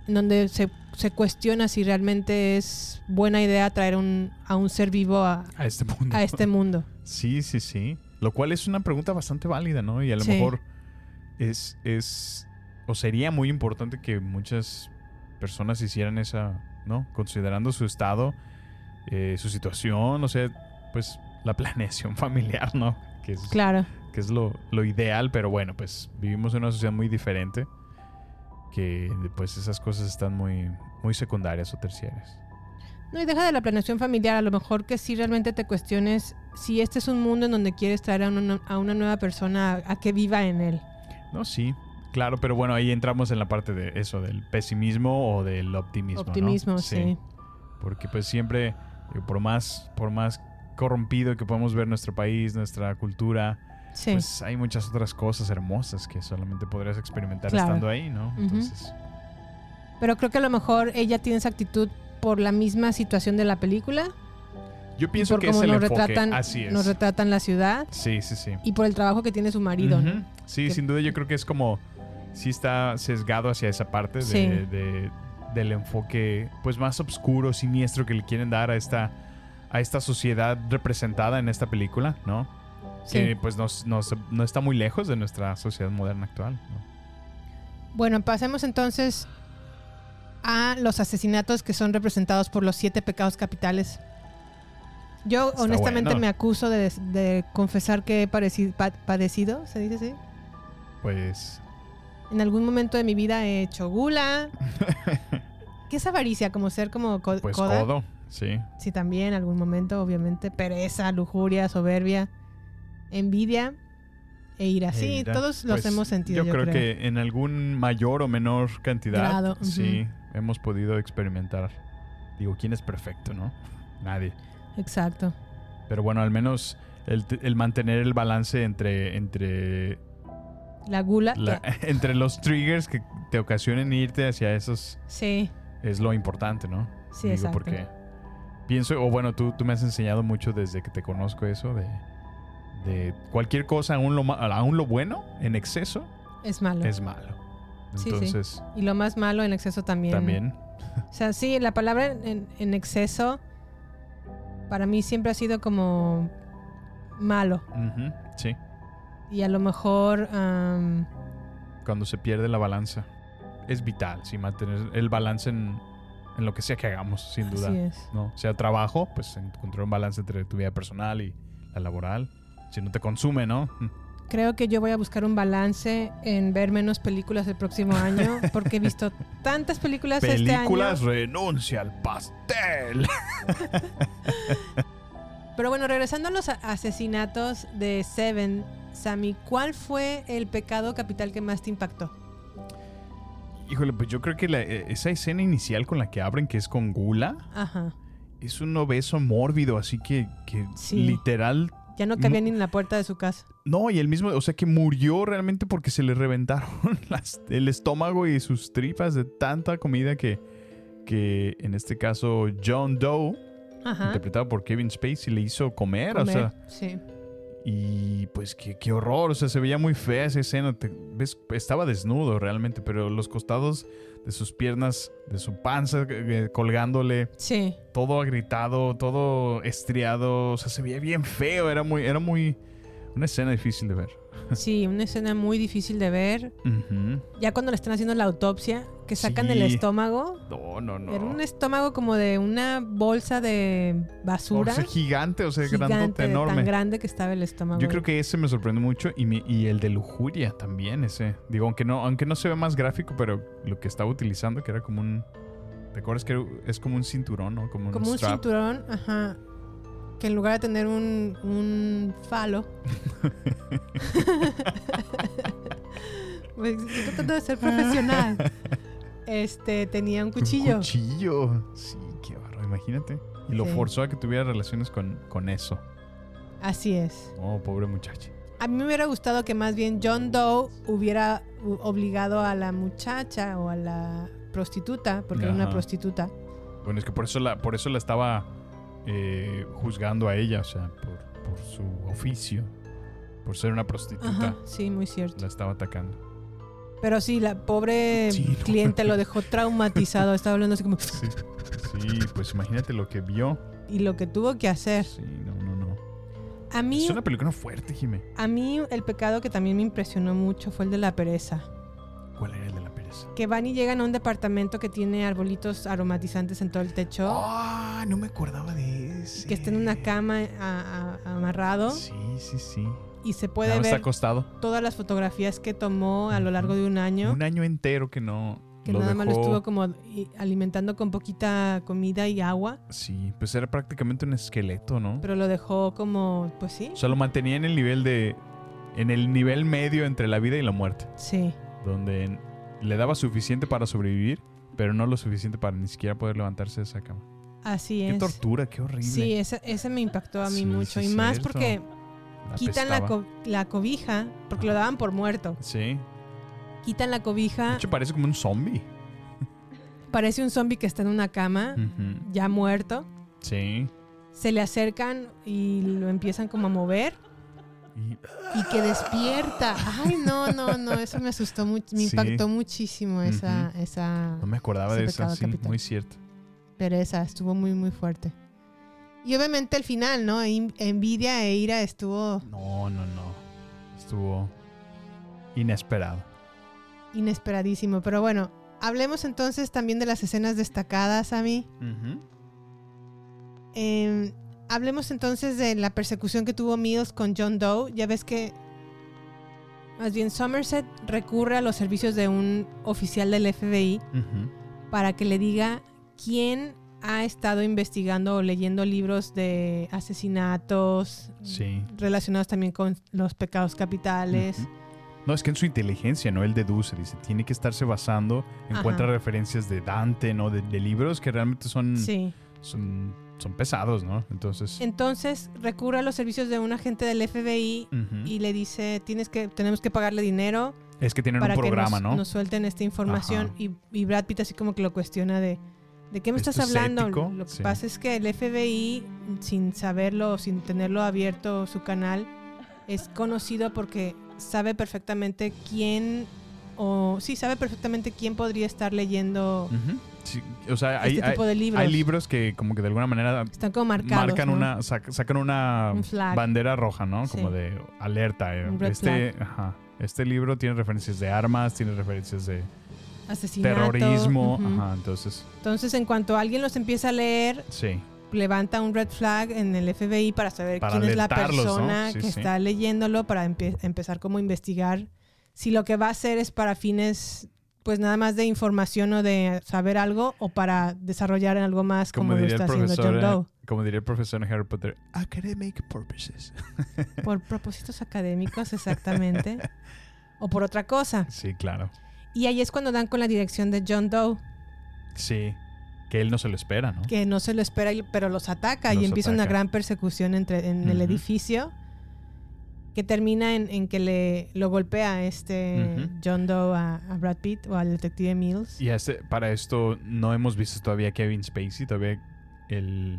donde se, se cuestiona si realmente es buena idea traer un, a un ser vivo a, A este mundo. a este mundo. Sí, sí, sí. Lo cual es una pregunta bastante válida, ¿no? Y a lo Sí. mejor es, es, o sería muy importante que muchas personas hicieran esa, ¿no? Considerando su estado, eh, su situación, o sea, pues la planeación familiar, ¿no? Que es, Claro. que es lo, lo ideal, pero bueno, pues vivimos en una sociedad muy diferente que pues esas cosas están muy, muy secundarias o terciarias. No, y deja de la planeación familiar, a lo mejor que si realmente te cuestiones si este es un mundo en donde quieres traer a una, a una nueva persona a, a que viva en él. No, sí, claro, pero bueno, ahí entramos en la parte de eso, del pesimismo o del optimismo. ¿no? Optimismo, sí. Porque pues siempre, por más, por más corrompido que podamos ver nuestro país, nuestra cultura, Sí. pues hay muchas otras cosas hermosas que solamente podrías experimentar Claro. estando ahí, ¿no? Entonces, Pero creo que a lo mejor ella tiene esa actitud por la misma situación de la película. yo pienso por que es cómo el nos enfoque. retratan, Así es. nos retratan la ciudad Sí, sí, sí. y por el trabajo que tiene su marido. Sí, Que- sin duda yo creo que es como sí está sesgado hacia esa parte de, Sí. de- del enfoque pues más oscuro, siniestro que le quieren dar a esta a esta sociedad representada en esta película, ¿no? Sí. Que pues nos- nos- no está muy lejos de nuestra sociedad moderna actual. ¿no? Bueno, pasemos entonces a los asesinatos que son representados por los siete pecados capitales. Yo Está honestamente bueno. me acuso de, de confesar que he pa- padecido, ¿se dice así? Pues En algún momento de mi vida he hecho gula. ¿Qué es avaricia? Como ser como co- pues coda. codo, sí. Sí, también, algún momento, obviamente. Pereza, lujuria, soberbia, envidia. e ira. Sí, Eira. todos los Pues, hemos sentido. Yo, creo, que en algún mayor o menor cantidad, Grado, sí, hemos podido experimentar. Digo, ¿quién es perfecto, no? Nadie. Exacto. Pero bueno, al menos el, el mantener el balance entre, entre, La gula. la- entre los triggers que te ocasionen irte hacia esos sí, es lo importante, ¿no? Sí, Digo, exacto. porque pienso, o bueno, tú, tú me has enseñado mucho desde que te conozco eso, de, de cualquier cosa, aún lo, aún lo bueno en exceso, es malo. es malo. Sí, sí. Entonces, Y lo más malo en exceso también. también. O sea, sí, la palabra en, en exceso para mí siempre ha sido como malo. Sí, Y a lo mejor, cuando se pierde la balanza. Es vital, sí, mantener el balance en, en lo que sea que hagamos, sin duda. Así es. ¿no? Sea trabajo, pues encontrar un balance entre tu vida personal y la laboral. Si no te consume, ¿no? creo que yo voy a buscar un balance en ver menos películas el próximo año porque he visto tantas películas, Películas, este año. renuncia al pastel. Pero bueno, regresando a los asesinatos de Seven, Sammy, ¿cuál fue el pecado capital que más te impactó? Híjole, pues yo creo que la- eh, esa escena inicial con la que abren, que es con Gula, Ajá. es un obeso mórbido, así que, que Sí. literal. Ya no cabía ni en la puerta de su casa. No, y el mismo, o sea que murió realmente porque se le reventaron las- el estómago y sus tripas de tanta comida que, que en este caso John Doe, Ajá. interpretado por Kevin Spacey, le hizo comer, o Comer, sea, sí. Y pues qué, qué horror, o sea, se veía muy fea esa escena, te- ves, estaba desnudo realmente, pero los costados de sus piernas, de su panza eh, colgándole, Sí. todo agritado, todo estriado, o sea, se veía bien feo, era muy, era muy, una escena difícil de ver. Sí, una escena muy difícil de ver. Ya cuando le están haciendo la autopsia, que sacan Sí. el estómago. No, no, no. Era un estómago como de una bolsa de basura. O sea, gigante, o sea, gigante, grandote, enorme. tan grande que estaba el estómago. Yo creo que ese me sorprendió mucho y, mi- y el de lujuria también, ese. Digo, aunque no, aunque no se ve más gráfico, pero lo que estaba utilizando, que era como un... ¿Te acuerdas que es como un cinturón, no? Como un, Como un cinturón, ajá. Que en lugar de tener un, un falo. Estoy tratando de ser profesional. Este, tenía un cuchillo. Un cuchillo. Sí, qué barro, imagínate. Y lo Sí. forzó a que tuviera relaciones con, con eso. Así es. Oh, pobre muchacha. A mí me hubiera gustado que más bien John Doe hubiera obligado a la muchacha o a la prostituta, porque era una prostituta. Bueno, es que por eso la, por eso la estaba eh, juzgando a ella, o sea, por, por su oficio, por ser una prostituta. Ajá, sí, muy cierto. La estaba atacando. Pero sí, la pobre Sí, no. cliente lo dejó traumatizado. Estaba hablando así como. Sí, sí, pues imagínate lo que vio. Y lo que tuvo que hacer. Sí, no, no, no. A mí, Es una película fuerte, Jimé. a mí el pecado que también me impresionó mucho fue el de la pereza. ¿Cuál era el de la pereza? Que van y llegan a un departamento que tiene arbolitos aromatizantes en todo el techo. Ah, no me acordaba de ese. Que está en una cama a- a- amarrado. Sí, sí, sí. Y se puede está ver acostado. todas las fotografías que tomó a lo largo de un año. Un año entero que no que lo nada más lo estuvo como alimentando con poquita comida y agua. Sí, pues era prácticamente un esqueleto, ¿no? Pero lo dejó como, pues sí. O sea, lo mantenía en el nivel de. En el nivel medio entre la vida y la muerte. Sí. Donde le daba suficiente para sobrevivir, pero no lo suficiente para ni siquiera poder levantarse de esa cama. Así Qué es. tortura, qué horrible. Sí, ese, ese me impactó a mí Sí, mucho. sí, y más cierto. porque quitan la, co- la cobija, porque lo daban por muerto. Sí. Quitan la De cobija, hecho, parece como un zombie. parece un zombie que está en una cama, ya muerto. Sí. Se le acercan y lo empiezan como a mover. Y que despierta. Ay, no, no, no, eso me asustó mucho, me Sí. impactó muchísimo esa, esa No me acordaba de eso, pecado sí, capital. muy cierto. pereza, estuvo muy, muy fuerte. Y obviamente el final, ¿no? En- Envidia e ira estuvo No, no, no. Estuvo inesperado. inesperadísimo. Pero bueno, hablemos entonces también de las escenas destacadas, a mí. Eh, hablemos entonces de la persecución que tuvo Mills con John Doe. Ya ves que, más bien, Somerset recurre a los servicios de un oficial del FBI para que le diga quién ha estado investigando o leyendo libros de asesinatos Sí. relacionados también con los pecados capitales. No, es que en su inteligencia, ¿no? Él deduce, dice, tiene que estarse basando, encuentra Ajá. referencias de Dante, ¿no? De, de libros que realmente son, Sí. son, son pesados, ¿no? Entonces, Entonces recurre a los servicios de un agente del FBI y le dice, tienes que, tenemos que pagarle dinero es que tienen para un programa, que nos, ¿no? nos suelten esta información. Y, y Brad Pitt así como que lo cuestiona de, ¿de qué me ¿Esto estás es hablando? ético? Lo que Sí. pasa es que el FBI, sin saberlo, sin tenerlo abierto su canal, es conocido porque sabe perfectamente quién, o sí, sabe perfectamente quién podría estar leyendo. Sí, o sea, hay, Este tipo hay- de libros. hay libros que como que de alguna manera Están como marcados, marcan ¿no? una, sac- sacan una Un bandera roja, ¿no? Como de alerta. eh. Este, ajá, este libro tiene referencias de armas, tiene referencias de Asesinato. terrorismo. Ajá, entonces, Entonces, en cuanto alguien los empieza a leer, sí. levanta un red flag en el FBI para saber Para quién es la persona Sí, que sí. está leyéndolo para empe- empezar como a investigar si lo que va a hacer es para fines pues nada más de información o de saber algo o para desarrollar algo más como, Como, lo está haciendo John eh, Doe como diría el profesor en Harry Potter, academic purposes. por propósitos académicos exactamente o por otra cosa Sí, claro. Y ahí es cuando dan con la dirección de John Doe Sí. Que él no se lo espera, ¿no? que no se lo espera pero los ataca y empieza una gran persecución entre en el edificio que termina en, en que le lo golpea este. John Doe a, a Brad Pitt o al detective Mills Y este, para esto no hemos visto todavía Kevin Spacey, todavía el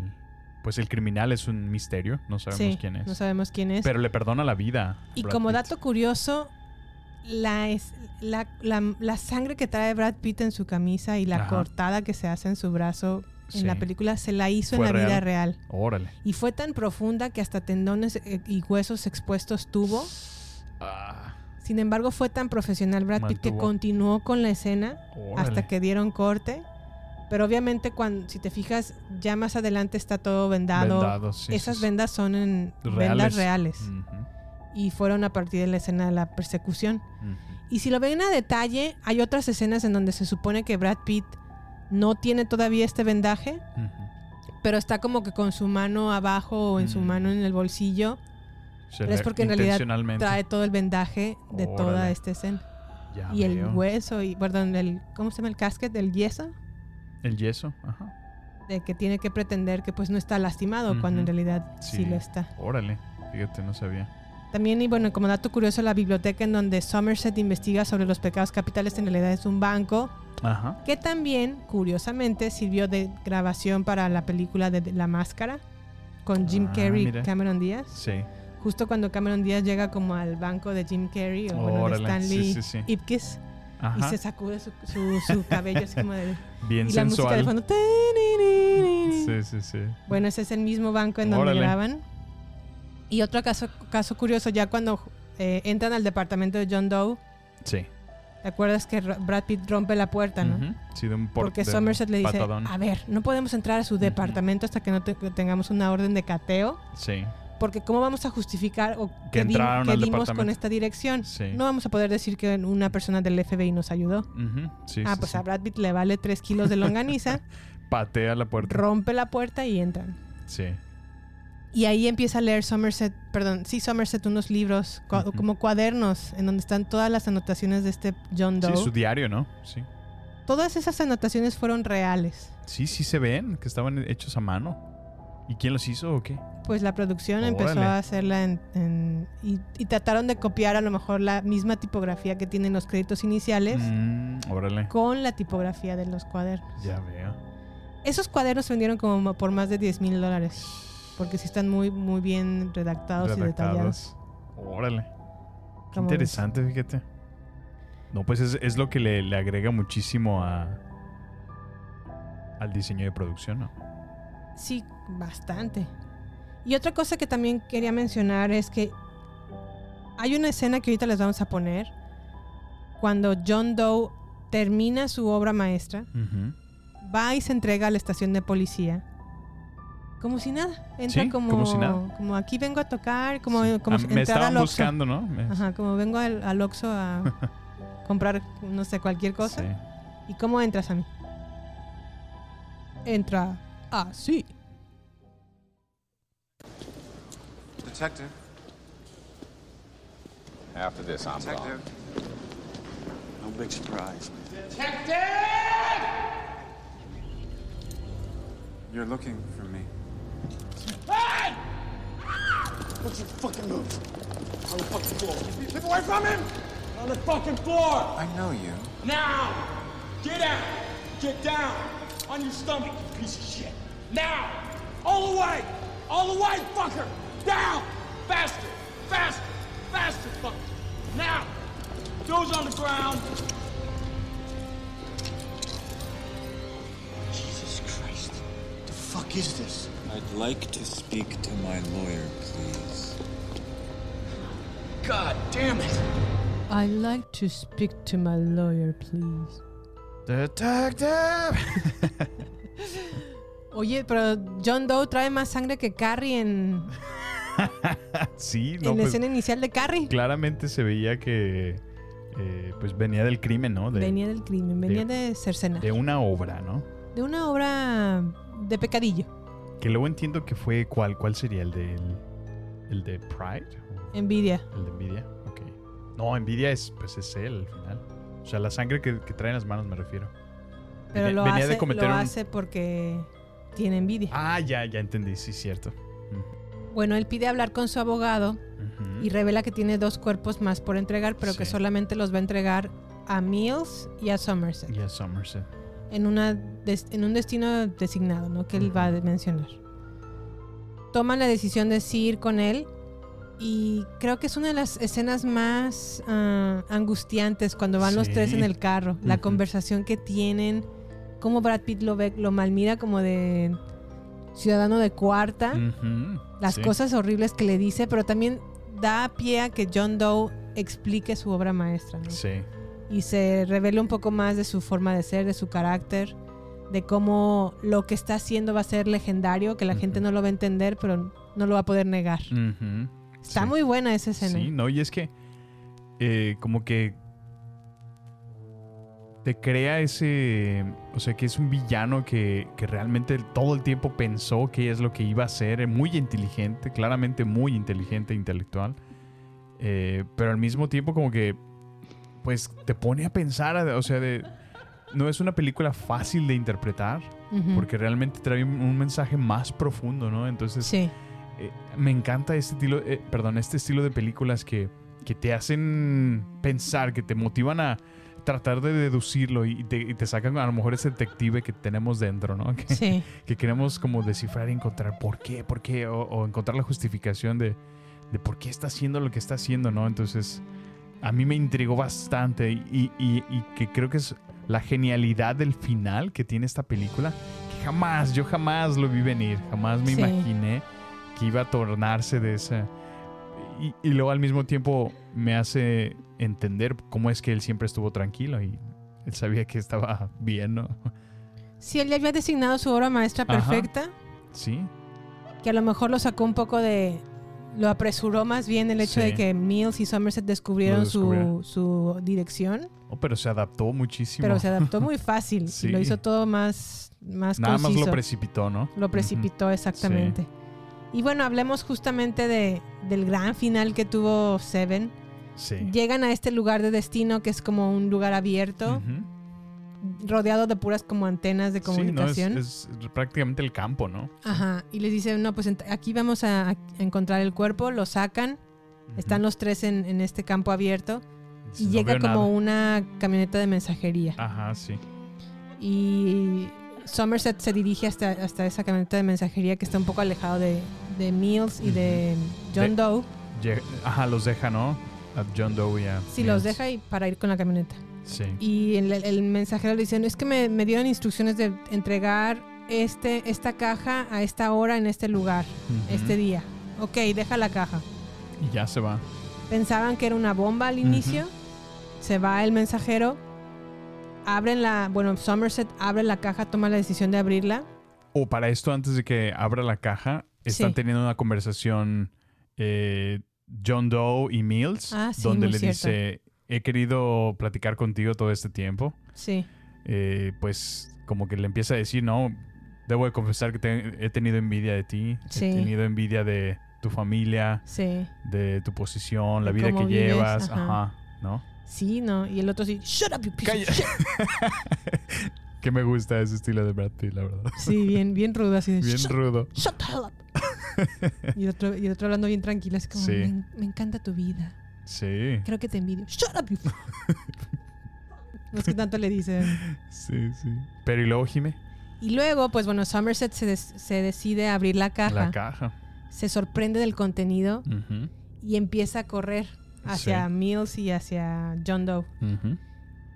pues el criminal es un misterio, no sabemos Sí, quién es. no sabemos quién es Pero le perdona la vida. y Brad como Pitt. dato curioso la, es, la, la- la sangre que trae Brad Pitt en su camisa y la Ajá. cortada que se hace en su brazo en Sí. la película se la hizo en ¿Fue la vida real? Órale. y fue tan profunda que hasta tendones eh, y huesos expuestos tuvo Ah, Sin embargo, fue tan profesional Brad Pitt que continuó con la escena Órale. hasta que dieron corte. Pero obviamente, cuando, si te fijas, ya más adelante está todo vendado. Vendado, sí, Esas sí, vendas son en Reales. vendas reales. Y fueron a partir de la escena de la persecución. Y si lo ven a detalle, hay otras escenas en donde se supone que Brad Pitt no tiene todavía este vendaje, pero está como que con su mano abajo o en su mano en el bolsillo. Se Pero es porque en realidad trae todo el vendaje de toda esta escena. Ya y el hueso y perdón el cómo se llama el casquet el yeso El yeso, ajá. de que tiene que pretender que pues no está lastimado cuando en realidad sí. lo está Órale, fíjate, no sabía. También y bueno como dato curioso la biblioteca en donde Somerset investiga sobre los pecados capitales en realidad es un banco Ajá. que también curiosamente sirvió de grabación para la película de La Máscara con Jim Ah, Carrey y. Cameron Díaz Sí. justo cuando Cameron Díaz llega como al banco de Jim Carrey o bueno de Stanley sí. Ipkiss y se sacude su, su- su cabello así como de Bien y la música de fondo. Sí, sí, sí. bueno ese es el mismo banco en donde Órale. graban y otro caso caso curioso ya cuando eh, entran al departamento de John Doe Sí. ¿te acuerdas que Ra- Brad Pitt rompe la puerta no? Sí, de un por- porque de un Somerset le dice patadón. a ver no podemos entrar a su departamento hasta que no te- que tengamos una orden de cateo Sí. porque cómo vamos a justificar o Que qué al dimos con esta dirección Sí. no vamos a poder decir que una persona del FBI nos ayudó. Sí, ah sí, pues a Brad Pitt le vale tres kilos de longaniza Patea la puerta. rompe la puerta y entran Sí. Y ahí empieza a leer Somerset, perdón, sí, Somerset, unos libros, cua- como cuadernos, en donde están todas las anotaciones de este John Doe. Sí, su diario, ¿no? Sí. Todas esas anotaciones fueron reales. Sí, sí se ven que estaban hechos a mano. ¿Y quién los hizo o qué? Pues la producción empezó a hacerla en, en- y, y trataron de copiar a lo mejor la misma tipografía que tienen los créditos iniciales Mm, órale. con la tipografía de los cuadernos. Ya veo. Esos cuadernos se vendieron como por más de 10 mil dólares. Porque sí están muy, muy bien redactados, y detallados. Redactados. Órale. Qué interesante, fíjate. No, pues es, es lo que le, le agrega muchísimo a al diseño de producción, ¿no? Sí, bastante. Y otra cosa que también quería mencionar es que hay una escena que ahorita les vamos a poner cuando John Doe termina su obra maestra, va y se entrega a la estación de policía. Como si nada. Entra Sí, como, como si nada. como aquí vengo a tocar, como, Sí. como Ah, si- me entrar estaban al Oxxo. buscando, ¿no? Me- Ajá, como vengo al, al Oxxo a comprar, no sé, cualquier cosa. Sí. ¿Y cómo entras a mí? Entra así. Detective. After this, I'm Detective. No big surprise. You're looking for me. Hey! What's your fucking move? On the fucking floor. Keep away from him! On the fucking floor! I know you. Now! Get out! Get down! On your stomach, you piece of shit! Now! All the way! All the way, fucker! Down! Faster! Faster! Faster, fucker! Now! Those on the ground! Jesus Christ. The fuck is this? I'd like to speak to my lawyer, please. God damn it! I'd like to speak to my lawyer, please. Detective. Oye, pero John Doe trae más sangre que Carrie en, sí, no, en la pues, escena inicial de Carrie. claramente se veía que eh, pues venía del crimen, ¿no? De, venía del crimen, venía de, cercenar. de una obra, ¿no? De una obra de pecadillo. Que luego entiendo que fue cuál, cuál sería el de el de Pride, Envidia. el de Nvidia. Ok. No, Nvidia es pues es él al final. O sea, la sangre que, que trae en las manos me refiero. Pero Venía- lo, venía hace, de cometer lo un- hace porque tiene envidia. Ah, ya, ya entendí, sí, cierto. Bueno, él pide hablar con su abogado y revela que tiene dos cuerpos más por entregar, pero que solamente los va a entregar a Mills y a Somerset Y a Somerset. En, una en un destino designado, ¿no? Que él va a mencionar. Toman la decisión de sí ir con él y creo que es una de las escenas más ah, angustiantes cuando van los tres en el carro. La Ujú. conversación que tienen, cómo Brad Pitt lo ve, lo malmira como de ciudadano de cuarta Ujú, las sí. cosas horribles que le dice, pero también da pie a que John Doe explique su obra maestra ¿no? Sí. Y se revele un poco más de su forma de ser, de su carácter, de cómo lo que está haciendo va a ser legendario, que la gente no lo va a entender, pero no lo va a poder negar. Está Sí. muy buena esa escena. Sí, no, y es que eh, como que te crea ese, o sea, que es un villano que, que realmente todo el tiempo pensó qué es lo que iba a hacer, eh, muy inteligente, claramente muy inteligente, intelectual, eh, pero al mismo tiempo como que, pues te pone a pensar, o sea, de, no es una película fácil de interpretar, porque realmente trae un, un mensaje más profundo, ¿no? Entonces, Sí. eh, me encanta este estilo, eh, perdón, este estilo de películas que, que te hacen pensar, que te motivan a tratar de deducirlo y te, y te sacan a lo mejor ese detective que tenemos dentro, ¿no? Que, Sí. que queremos como descifrar y encontrar por qué, por qué, o, o encontrar la justificación de, de por qué está haciendo lo que está haciendo, ¿no? Entonces, a mí me intrigó bastante y, y- y que creo que es la genialidad del final que tiene esta película, que jamás, yo jamás lo vi venir, jamás me Sí. imaginé que iba a tornarse de esa... Y, y luego al mismo tiempo me hace entender cómo es que él siempre estuvo tranquilo y él sabía que estaba bien, ¿no? Si él ya había designado su obra maestra Ajá. perfecta, Sí, que a lo mejor lo sacó un poco de... Lo apresuró más bien el hecho Sí. de que Mills y Somerset descubrieron su, su dirección. Oh, pero se adaptó muchísimo. Pero se adaptó muy fácil. Sí. y Lo hizo todo más, más Nada más lo precipitó, ¿no? Lo precipitó exactamente. Y bueno, hablemos justamente de, del gran final que tuvo Seven. Sí. Llegan a este lugar de destino que es como un lugar abierto, Ujú. Rodeado de puras como antenas de Sí, no, es, comunicación. es prácticamente el campo, ¿no? Ajá. Y les dicen, no, pues aquí vamos a, a encontrar el cuerpo, lo sacan. Están los tres en, en este campo abierto. Y "No llega como nada". una camioneta de mensajería. Ajá, sí. Y Somerset se dirige hasta, hasta esa camioneta de mensajería que está un poco alejado de, de Mills y de John Doe. Ajá, los deja, ¿no? A John Doe y a Sí, los deja y para ir con la camioneta. Sí. Y el, el mensajero le dice, es que me, me dieron instrucciones de entregar este, esta caja a esta hora en este lugar, este día. Ok, deja la caja. Y ya se va. Pensaban que era una bomba al inicio. Se va el mensajero. Abren la, bueno, Somerset abre la caja, toma la decisión de abrirla. O para esto, antes de que abra la caja, están Sí. teniendo una conversación eh, John Doe y Mills, Ah, sí, donde le cierto. dice, he querido platicar contigo todo este tiempo. Sí. Eh, pues como que le empieza a decir, no, Debo de confesar que te- he tenido envidia de ti. Sí. He tenido envidia de tu familia, Sí. de tu posición, la De vida que vives, llevas. ajá. Ajá. ¿No? Sí, ¿no? Y el otro sí, shut up, you piece of shit. Que me gusta ese estilo de Brad Pitt, la verdad. Sí, bien, bien rudo, así de Bien "Shut- rudo. Shut the hell up. y, el otro, y el otro hablando bien tranquilo, así como, Sí. me, me encanta tu vida. Sí. Creo que te envidio. Shut up, you. no es que tanto le dicen. Sí, sí. Pero y luego, Jime, Y luego, pues bueno, Somerset se, des- se decide a abrir la caja. la caja. se sorprende del contenido y empieza a correr hacia Sí. Mills y hacia John Doe.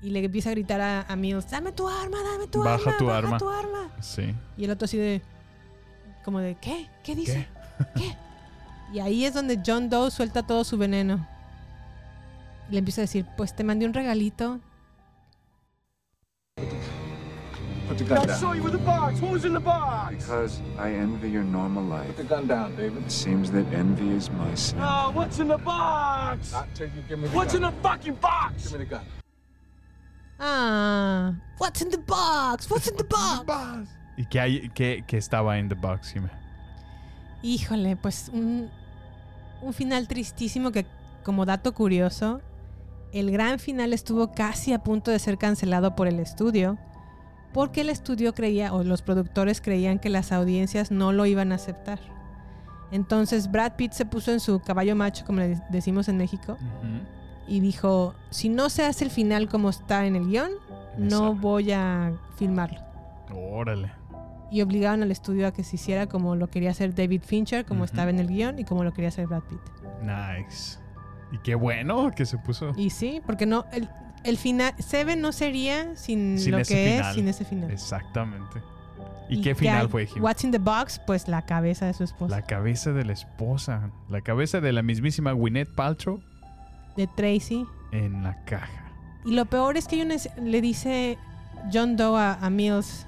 Y le empieza a gritar a, a Mills, dame tu arma, dame tu Baja arma, tu baja arma. tu arma. Sí. Y el otro así de, como de, ¿qué? ¿Qué dice? ¿Qué? Y ahí es donde John Doe suelta todo su veneno. Y le empieza a decir, pues te mandé un regalito. Put the gun down. show you with the box. What was in the box? Because I envy your normal life. Put the gun down, David. It seems that envy is my sin. No, what's in the box? Not till you give me the What's in gun. the fucking box? Give me the gun. Ah, what's in the box? What's in the box? ¿Y qué, hay, qué, qué estaba en The Box? Híjole, pues un, un final tristísimo que, como dato curioso, el gran final estuvo casi a punto de ser cancelado por el estudio, porque el estudio creía, o los productores creían que las audiencias no lo iban a aceptar. Entonces Brad Pitt se puso en su caballo macho, como le decimos en México, y dijo, si no se hace el final como está en el guion, no voy a filmarlo. Órale. Y obligaron al estudio a que se hiciera como lo quería hacer David Fincher, como estaba en el guion, y como lo quería hacer Brad Pitt. Nice. Y qué bueno que se puso. Y sí, porque no, el, el final, Seven no sería sin, Sin lo que final. es, sin ese final. Exactamente. ¿Y, ¿Y qué final fue, Jime? What's in the box? Pues la cabeza de su esposa. La cabeza de la esposa. La cabeza de la mismísima Gwyneth Paltrow De Tracy. en la caja. Y lo peor es que le dice John Doe a, a Mills,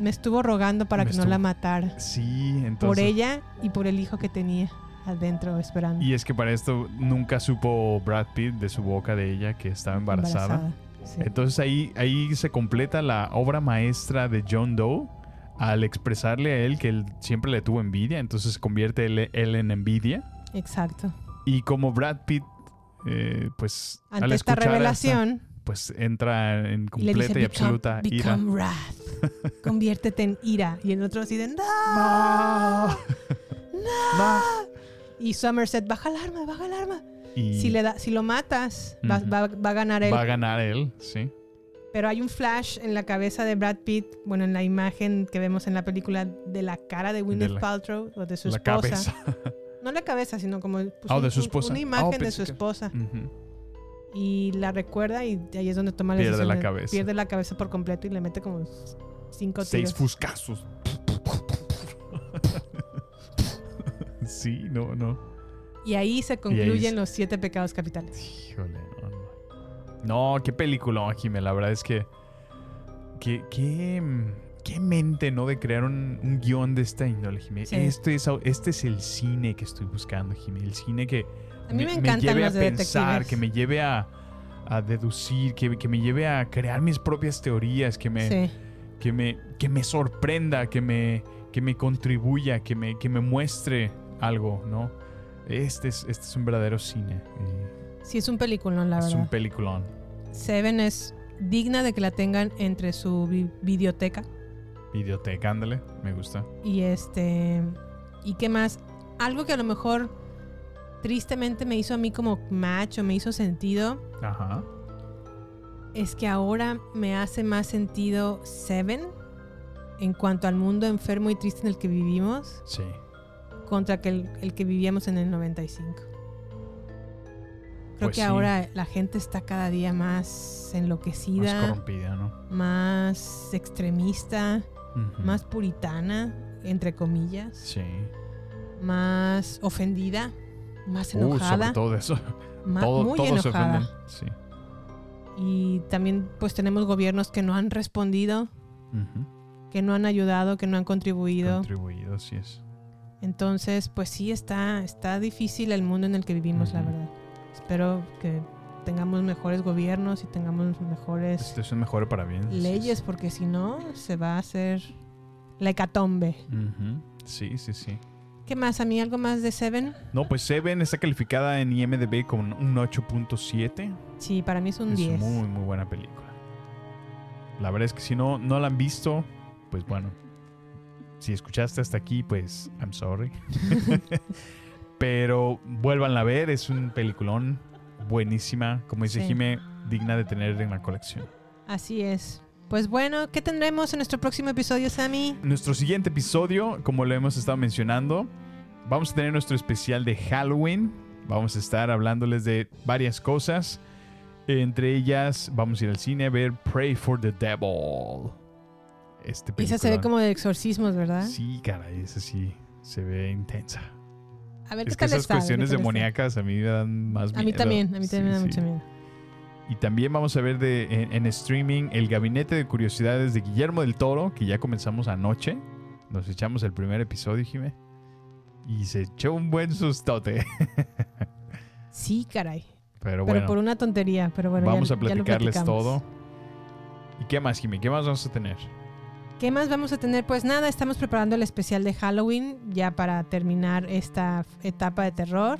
me estuvo rogando para Me que no estuvo- la matara. Sí, entonces. por ella y por el hijo que tenía adentro esperando. Y es que para esto nunca supo Brad Pitt de su boca de ella que estaba embarazada. Embarazada, sí. Entonces ahí, ahí se completa la obra maestra de John Doe al expresarle a él que él siempre le tuvo envidia. Entonces se convierte él, él en envidia. Exacto. Y como Brad Pitt, eh, pues Ante al esta revelación, pues entra en Y le dice, completa y "Become- absoluta ira. become wrath. Conviértete en ira. Y el otro así de, no. No. Y Somerset, baja el arma, baja el arma. Y Si, le da, si lo matas, va, Ujú. va- va a ganar él. va a ganar él, sí. Pero hay un flash en la cabeza de Brad Pitt, bueno, en la imagen que vemos en la película de la cara de la- Paltrow o de su la esposa. cabeza. No la cabeza, sino como pues, de un- su un- esposa. una Ah, imagen de pensé su que- esposa. Ujú. Y la recuerda y ahí es donde toma la Pierde la de- cabeza. Pierde la cabeza por completo y le mete como cinco Seis tiros. fuscazos. Sí, no, no. Y ahí se concluyen los siete pecados capitales. Híjole, no, no. No, qué película, Jimé. La verdad es que. Qué, qué, qué mente, ¿no? De crear un, un guion de esta índole, Jimé. Sí. Este, es, este es el cine que estoy buscando, Jimé. El cine que. A mí me encantan lleve los a pensar, que me lleve a, a deducir, que, que me lleve a crear mis propias teorías, que me, Sí. que me, que me sorprenda, que me, que me contribuya, que me, que me muestre algo, ¿no? Este es, este es un verdadero cine. y Sí, es un peliculón, la es verdad. un peliculón. Seven es digna de que la tengan entre su vi- videoteca. Videoteca, ándale, me gusta. Y este. ¿Y qué más? Algo que a lo mejor tristemente me hizo a mí como match o me hizo sentido Ajá. es que ahora me hace más sentido Seven en cuanto al mundo enfermo y triste en el que vivimos Sí. Contra que el, el que vivíamos en el 95. Creo Pues que sí. ahora la gente está cada día más enloquecida, Más corrompida, ¿no? más extremista, más puritana, entre comillas, Sí. más ofendida, más Uh, enojada. sobre todo eso. Todo- muy se enojada. ofenden. Sí. Y también pues tenemos gobiernos que no han respondido, que no han ayudado, que no han contribuido. Contribuido, sí es. Entonces, pues sí está, está difícil el mundo en el que vivimos, la verdad. Espero que tengamos mejores gobiernos y tengamos mejores Esto es mejor para bien. sí, leyes, porque si no, se va a hacer la hecatombe. Sí, sí, sí. ¿Qué más? ¿A mí algo más de Seven? No, pues Seven está calificada en IMDb con un 8.7. Sí, para mí es un es 10. muy, muy buena película. La verdad es que si no, no la han visto, pues bueno. Si escuchaste hasta aquí, pues I'm sorry. Pero vuélvanla a ver, es un peliculón buenísima. Como dice Sí. Jime, digna de tener en la colección. Así es. Pues bueno, ¿qué tendremos en nuestro próximo episodio, Sammy? Nuestro siguiente episodio, como lo hemos estado mencionando, vamos a tener nuestro especial de Halloween. Vamos a estar hablándoles de varias cosas. Entre ellas, vamos a ir al cine a ver Pray for the Devil. Este Esa se ve como de exorcismos, ¿verdad? Sí, caray, esa sí se ve intensa. A ver Es qué que tal esas está, cuestiones demoníacas a mí me dan más miedo. A mí también, a mí también me da Sí, mucho sí. miedo. Y también vamos a ver de, en, en streaming el Gabinete de Curiosidades de Guillermo del Toro, que ya comenzamos anoche. Nos echamos el primer episodio, Jime. Y se echó un buen sustote. Sí, caray. Pero Pero bueno, por una tontería, pero bueno, vamos a ya platicarles todo. ¿Y qué más, Jime? ¿Qué más vamos a tener? ¿Qué más vamos a tener? Pues nada, estamos preparando el especial de Halloween ya para terminar esta etapa de terror.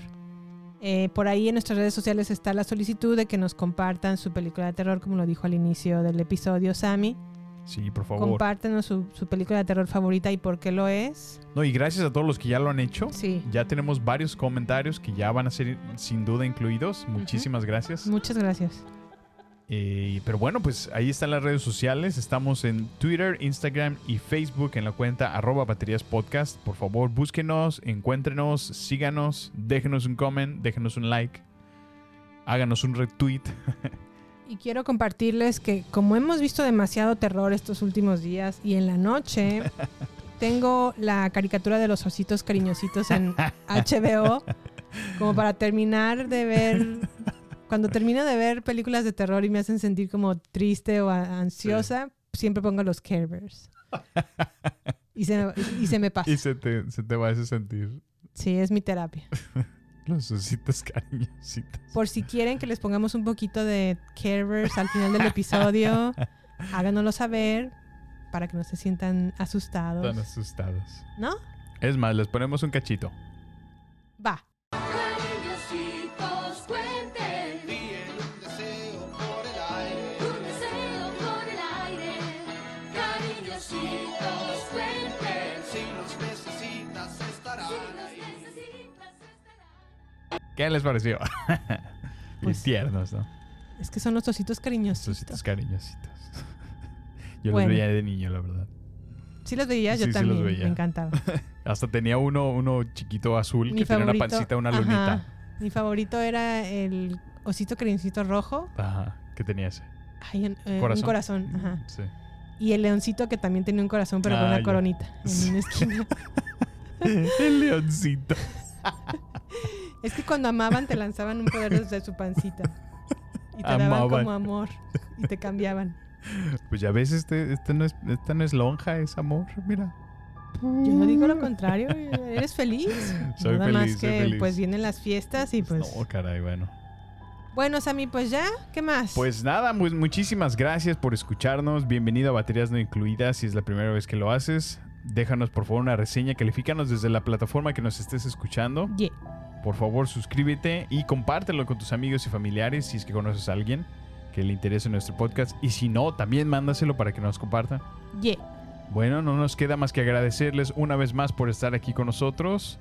Eh, por ahí en nuestras redes sociales está la solicitud de que nos compartan su película de terror, como lo dijo al inicio del episodio Sammy. Sí, por favor. Compártenos su, su película de terror favorita y por qué lo es. No, y gracias a todos los que ya lo han hecho. Sí. Ya tenemos varios comentarios que ya van a ser sin duda incluidos. Muchísimas gracias. Muchas gracias. Eh, pero bueno, pues ahí están las redes sociales. Estamos en Twitter, Instagram y Facebook en la cuenta arroba baterías podcast. Por favor, búsquenos, encuéntrenos, síganos, déjenos un comment, déjenos un like, háganos un retweet. Y quiero compartirles que como hemos visto demasiado terror estos últimos días y en la noche tengo la caricatura de los ositos cariñositos en HBO como para terminar de ver cuando termino de ver películas de terror y me hacen sentir como triste o ansiosa, siempre pongo los Care Bears. Y se, me- y se me pasa. y se te, se te va a hacer sentir Sí, es mi terapia. los ositos cariñositos. Por si quieren que les pongamos un poquito de Care Bears al final del episodio, háganoslo saber para que no se sientan asustados. Están asustados. ¿No? Es más, les ponemos un cachito. Va. ¿Qué les pareció? Pues- tiernos, ¿no? Es que son los ositos cariñositos. Ositos cariñositos. Yo Bueno. los veía de niño, la verdad. Sí los veía, yo Sí, sí los también. veía. Me encantaba. Hasta tenía uno, uno chiquito azul Mi que tenía una favorito- pancita, una ajá. lunita. Mi favorito era el osito cariñosito rojo. Ajá. ¿Qué tenía ese? Ay, eh, Corazón. Un corazón. Ajá. Sí. Y el leoncito que también tenía un corazón, pero con Ah, una ya. coronita en Sí. una esquina. El leoncito. Es que cuando amaban te lanzaban un poder desde su pancita. Y te daban Amaban. como amor. Y te cambiaban. Pues ya ves, este, este no es, esta no es lonja, es amor, mira. Yo no digo lo contrario. Eres feliz. Soy Nada feliz, más soy que feliz. pues vienen las fiestas y pues. Oh, caray, bueno. Bueno, Sammy, pues ya, ¿qué más? Pues nada, pues muchísimas gracias por escucharnos. Bienvenido a Baterías No Incluidas. Si es la primera vez que lo haces, déjanos por favor una reseña. Califícanos desde la plataforma que nos estés escuchando. Yeah. Por favor, suscríbete y compártelo con tus amigos y familiares si es que conoces a alguien que le interese nuestro podcast. Y si no, también mándaselo para que nos comparta. Yeah. Bueno, no nos queda más que agradecerles una vez más por estar aquí con nosotros.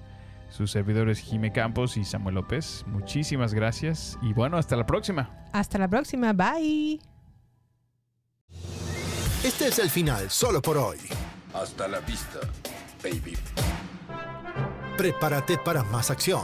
Sus servidores Jime Campos y Samuel López. Muchísimas gracias. Y bueno, hasta la próxima. Hasta la próxima. Bye. Este es el final solo por hoy. Hasta la vista, baby. Prepárate para más acción,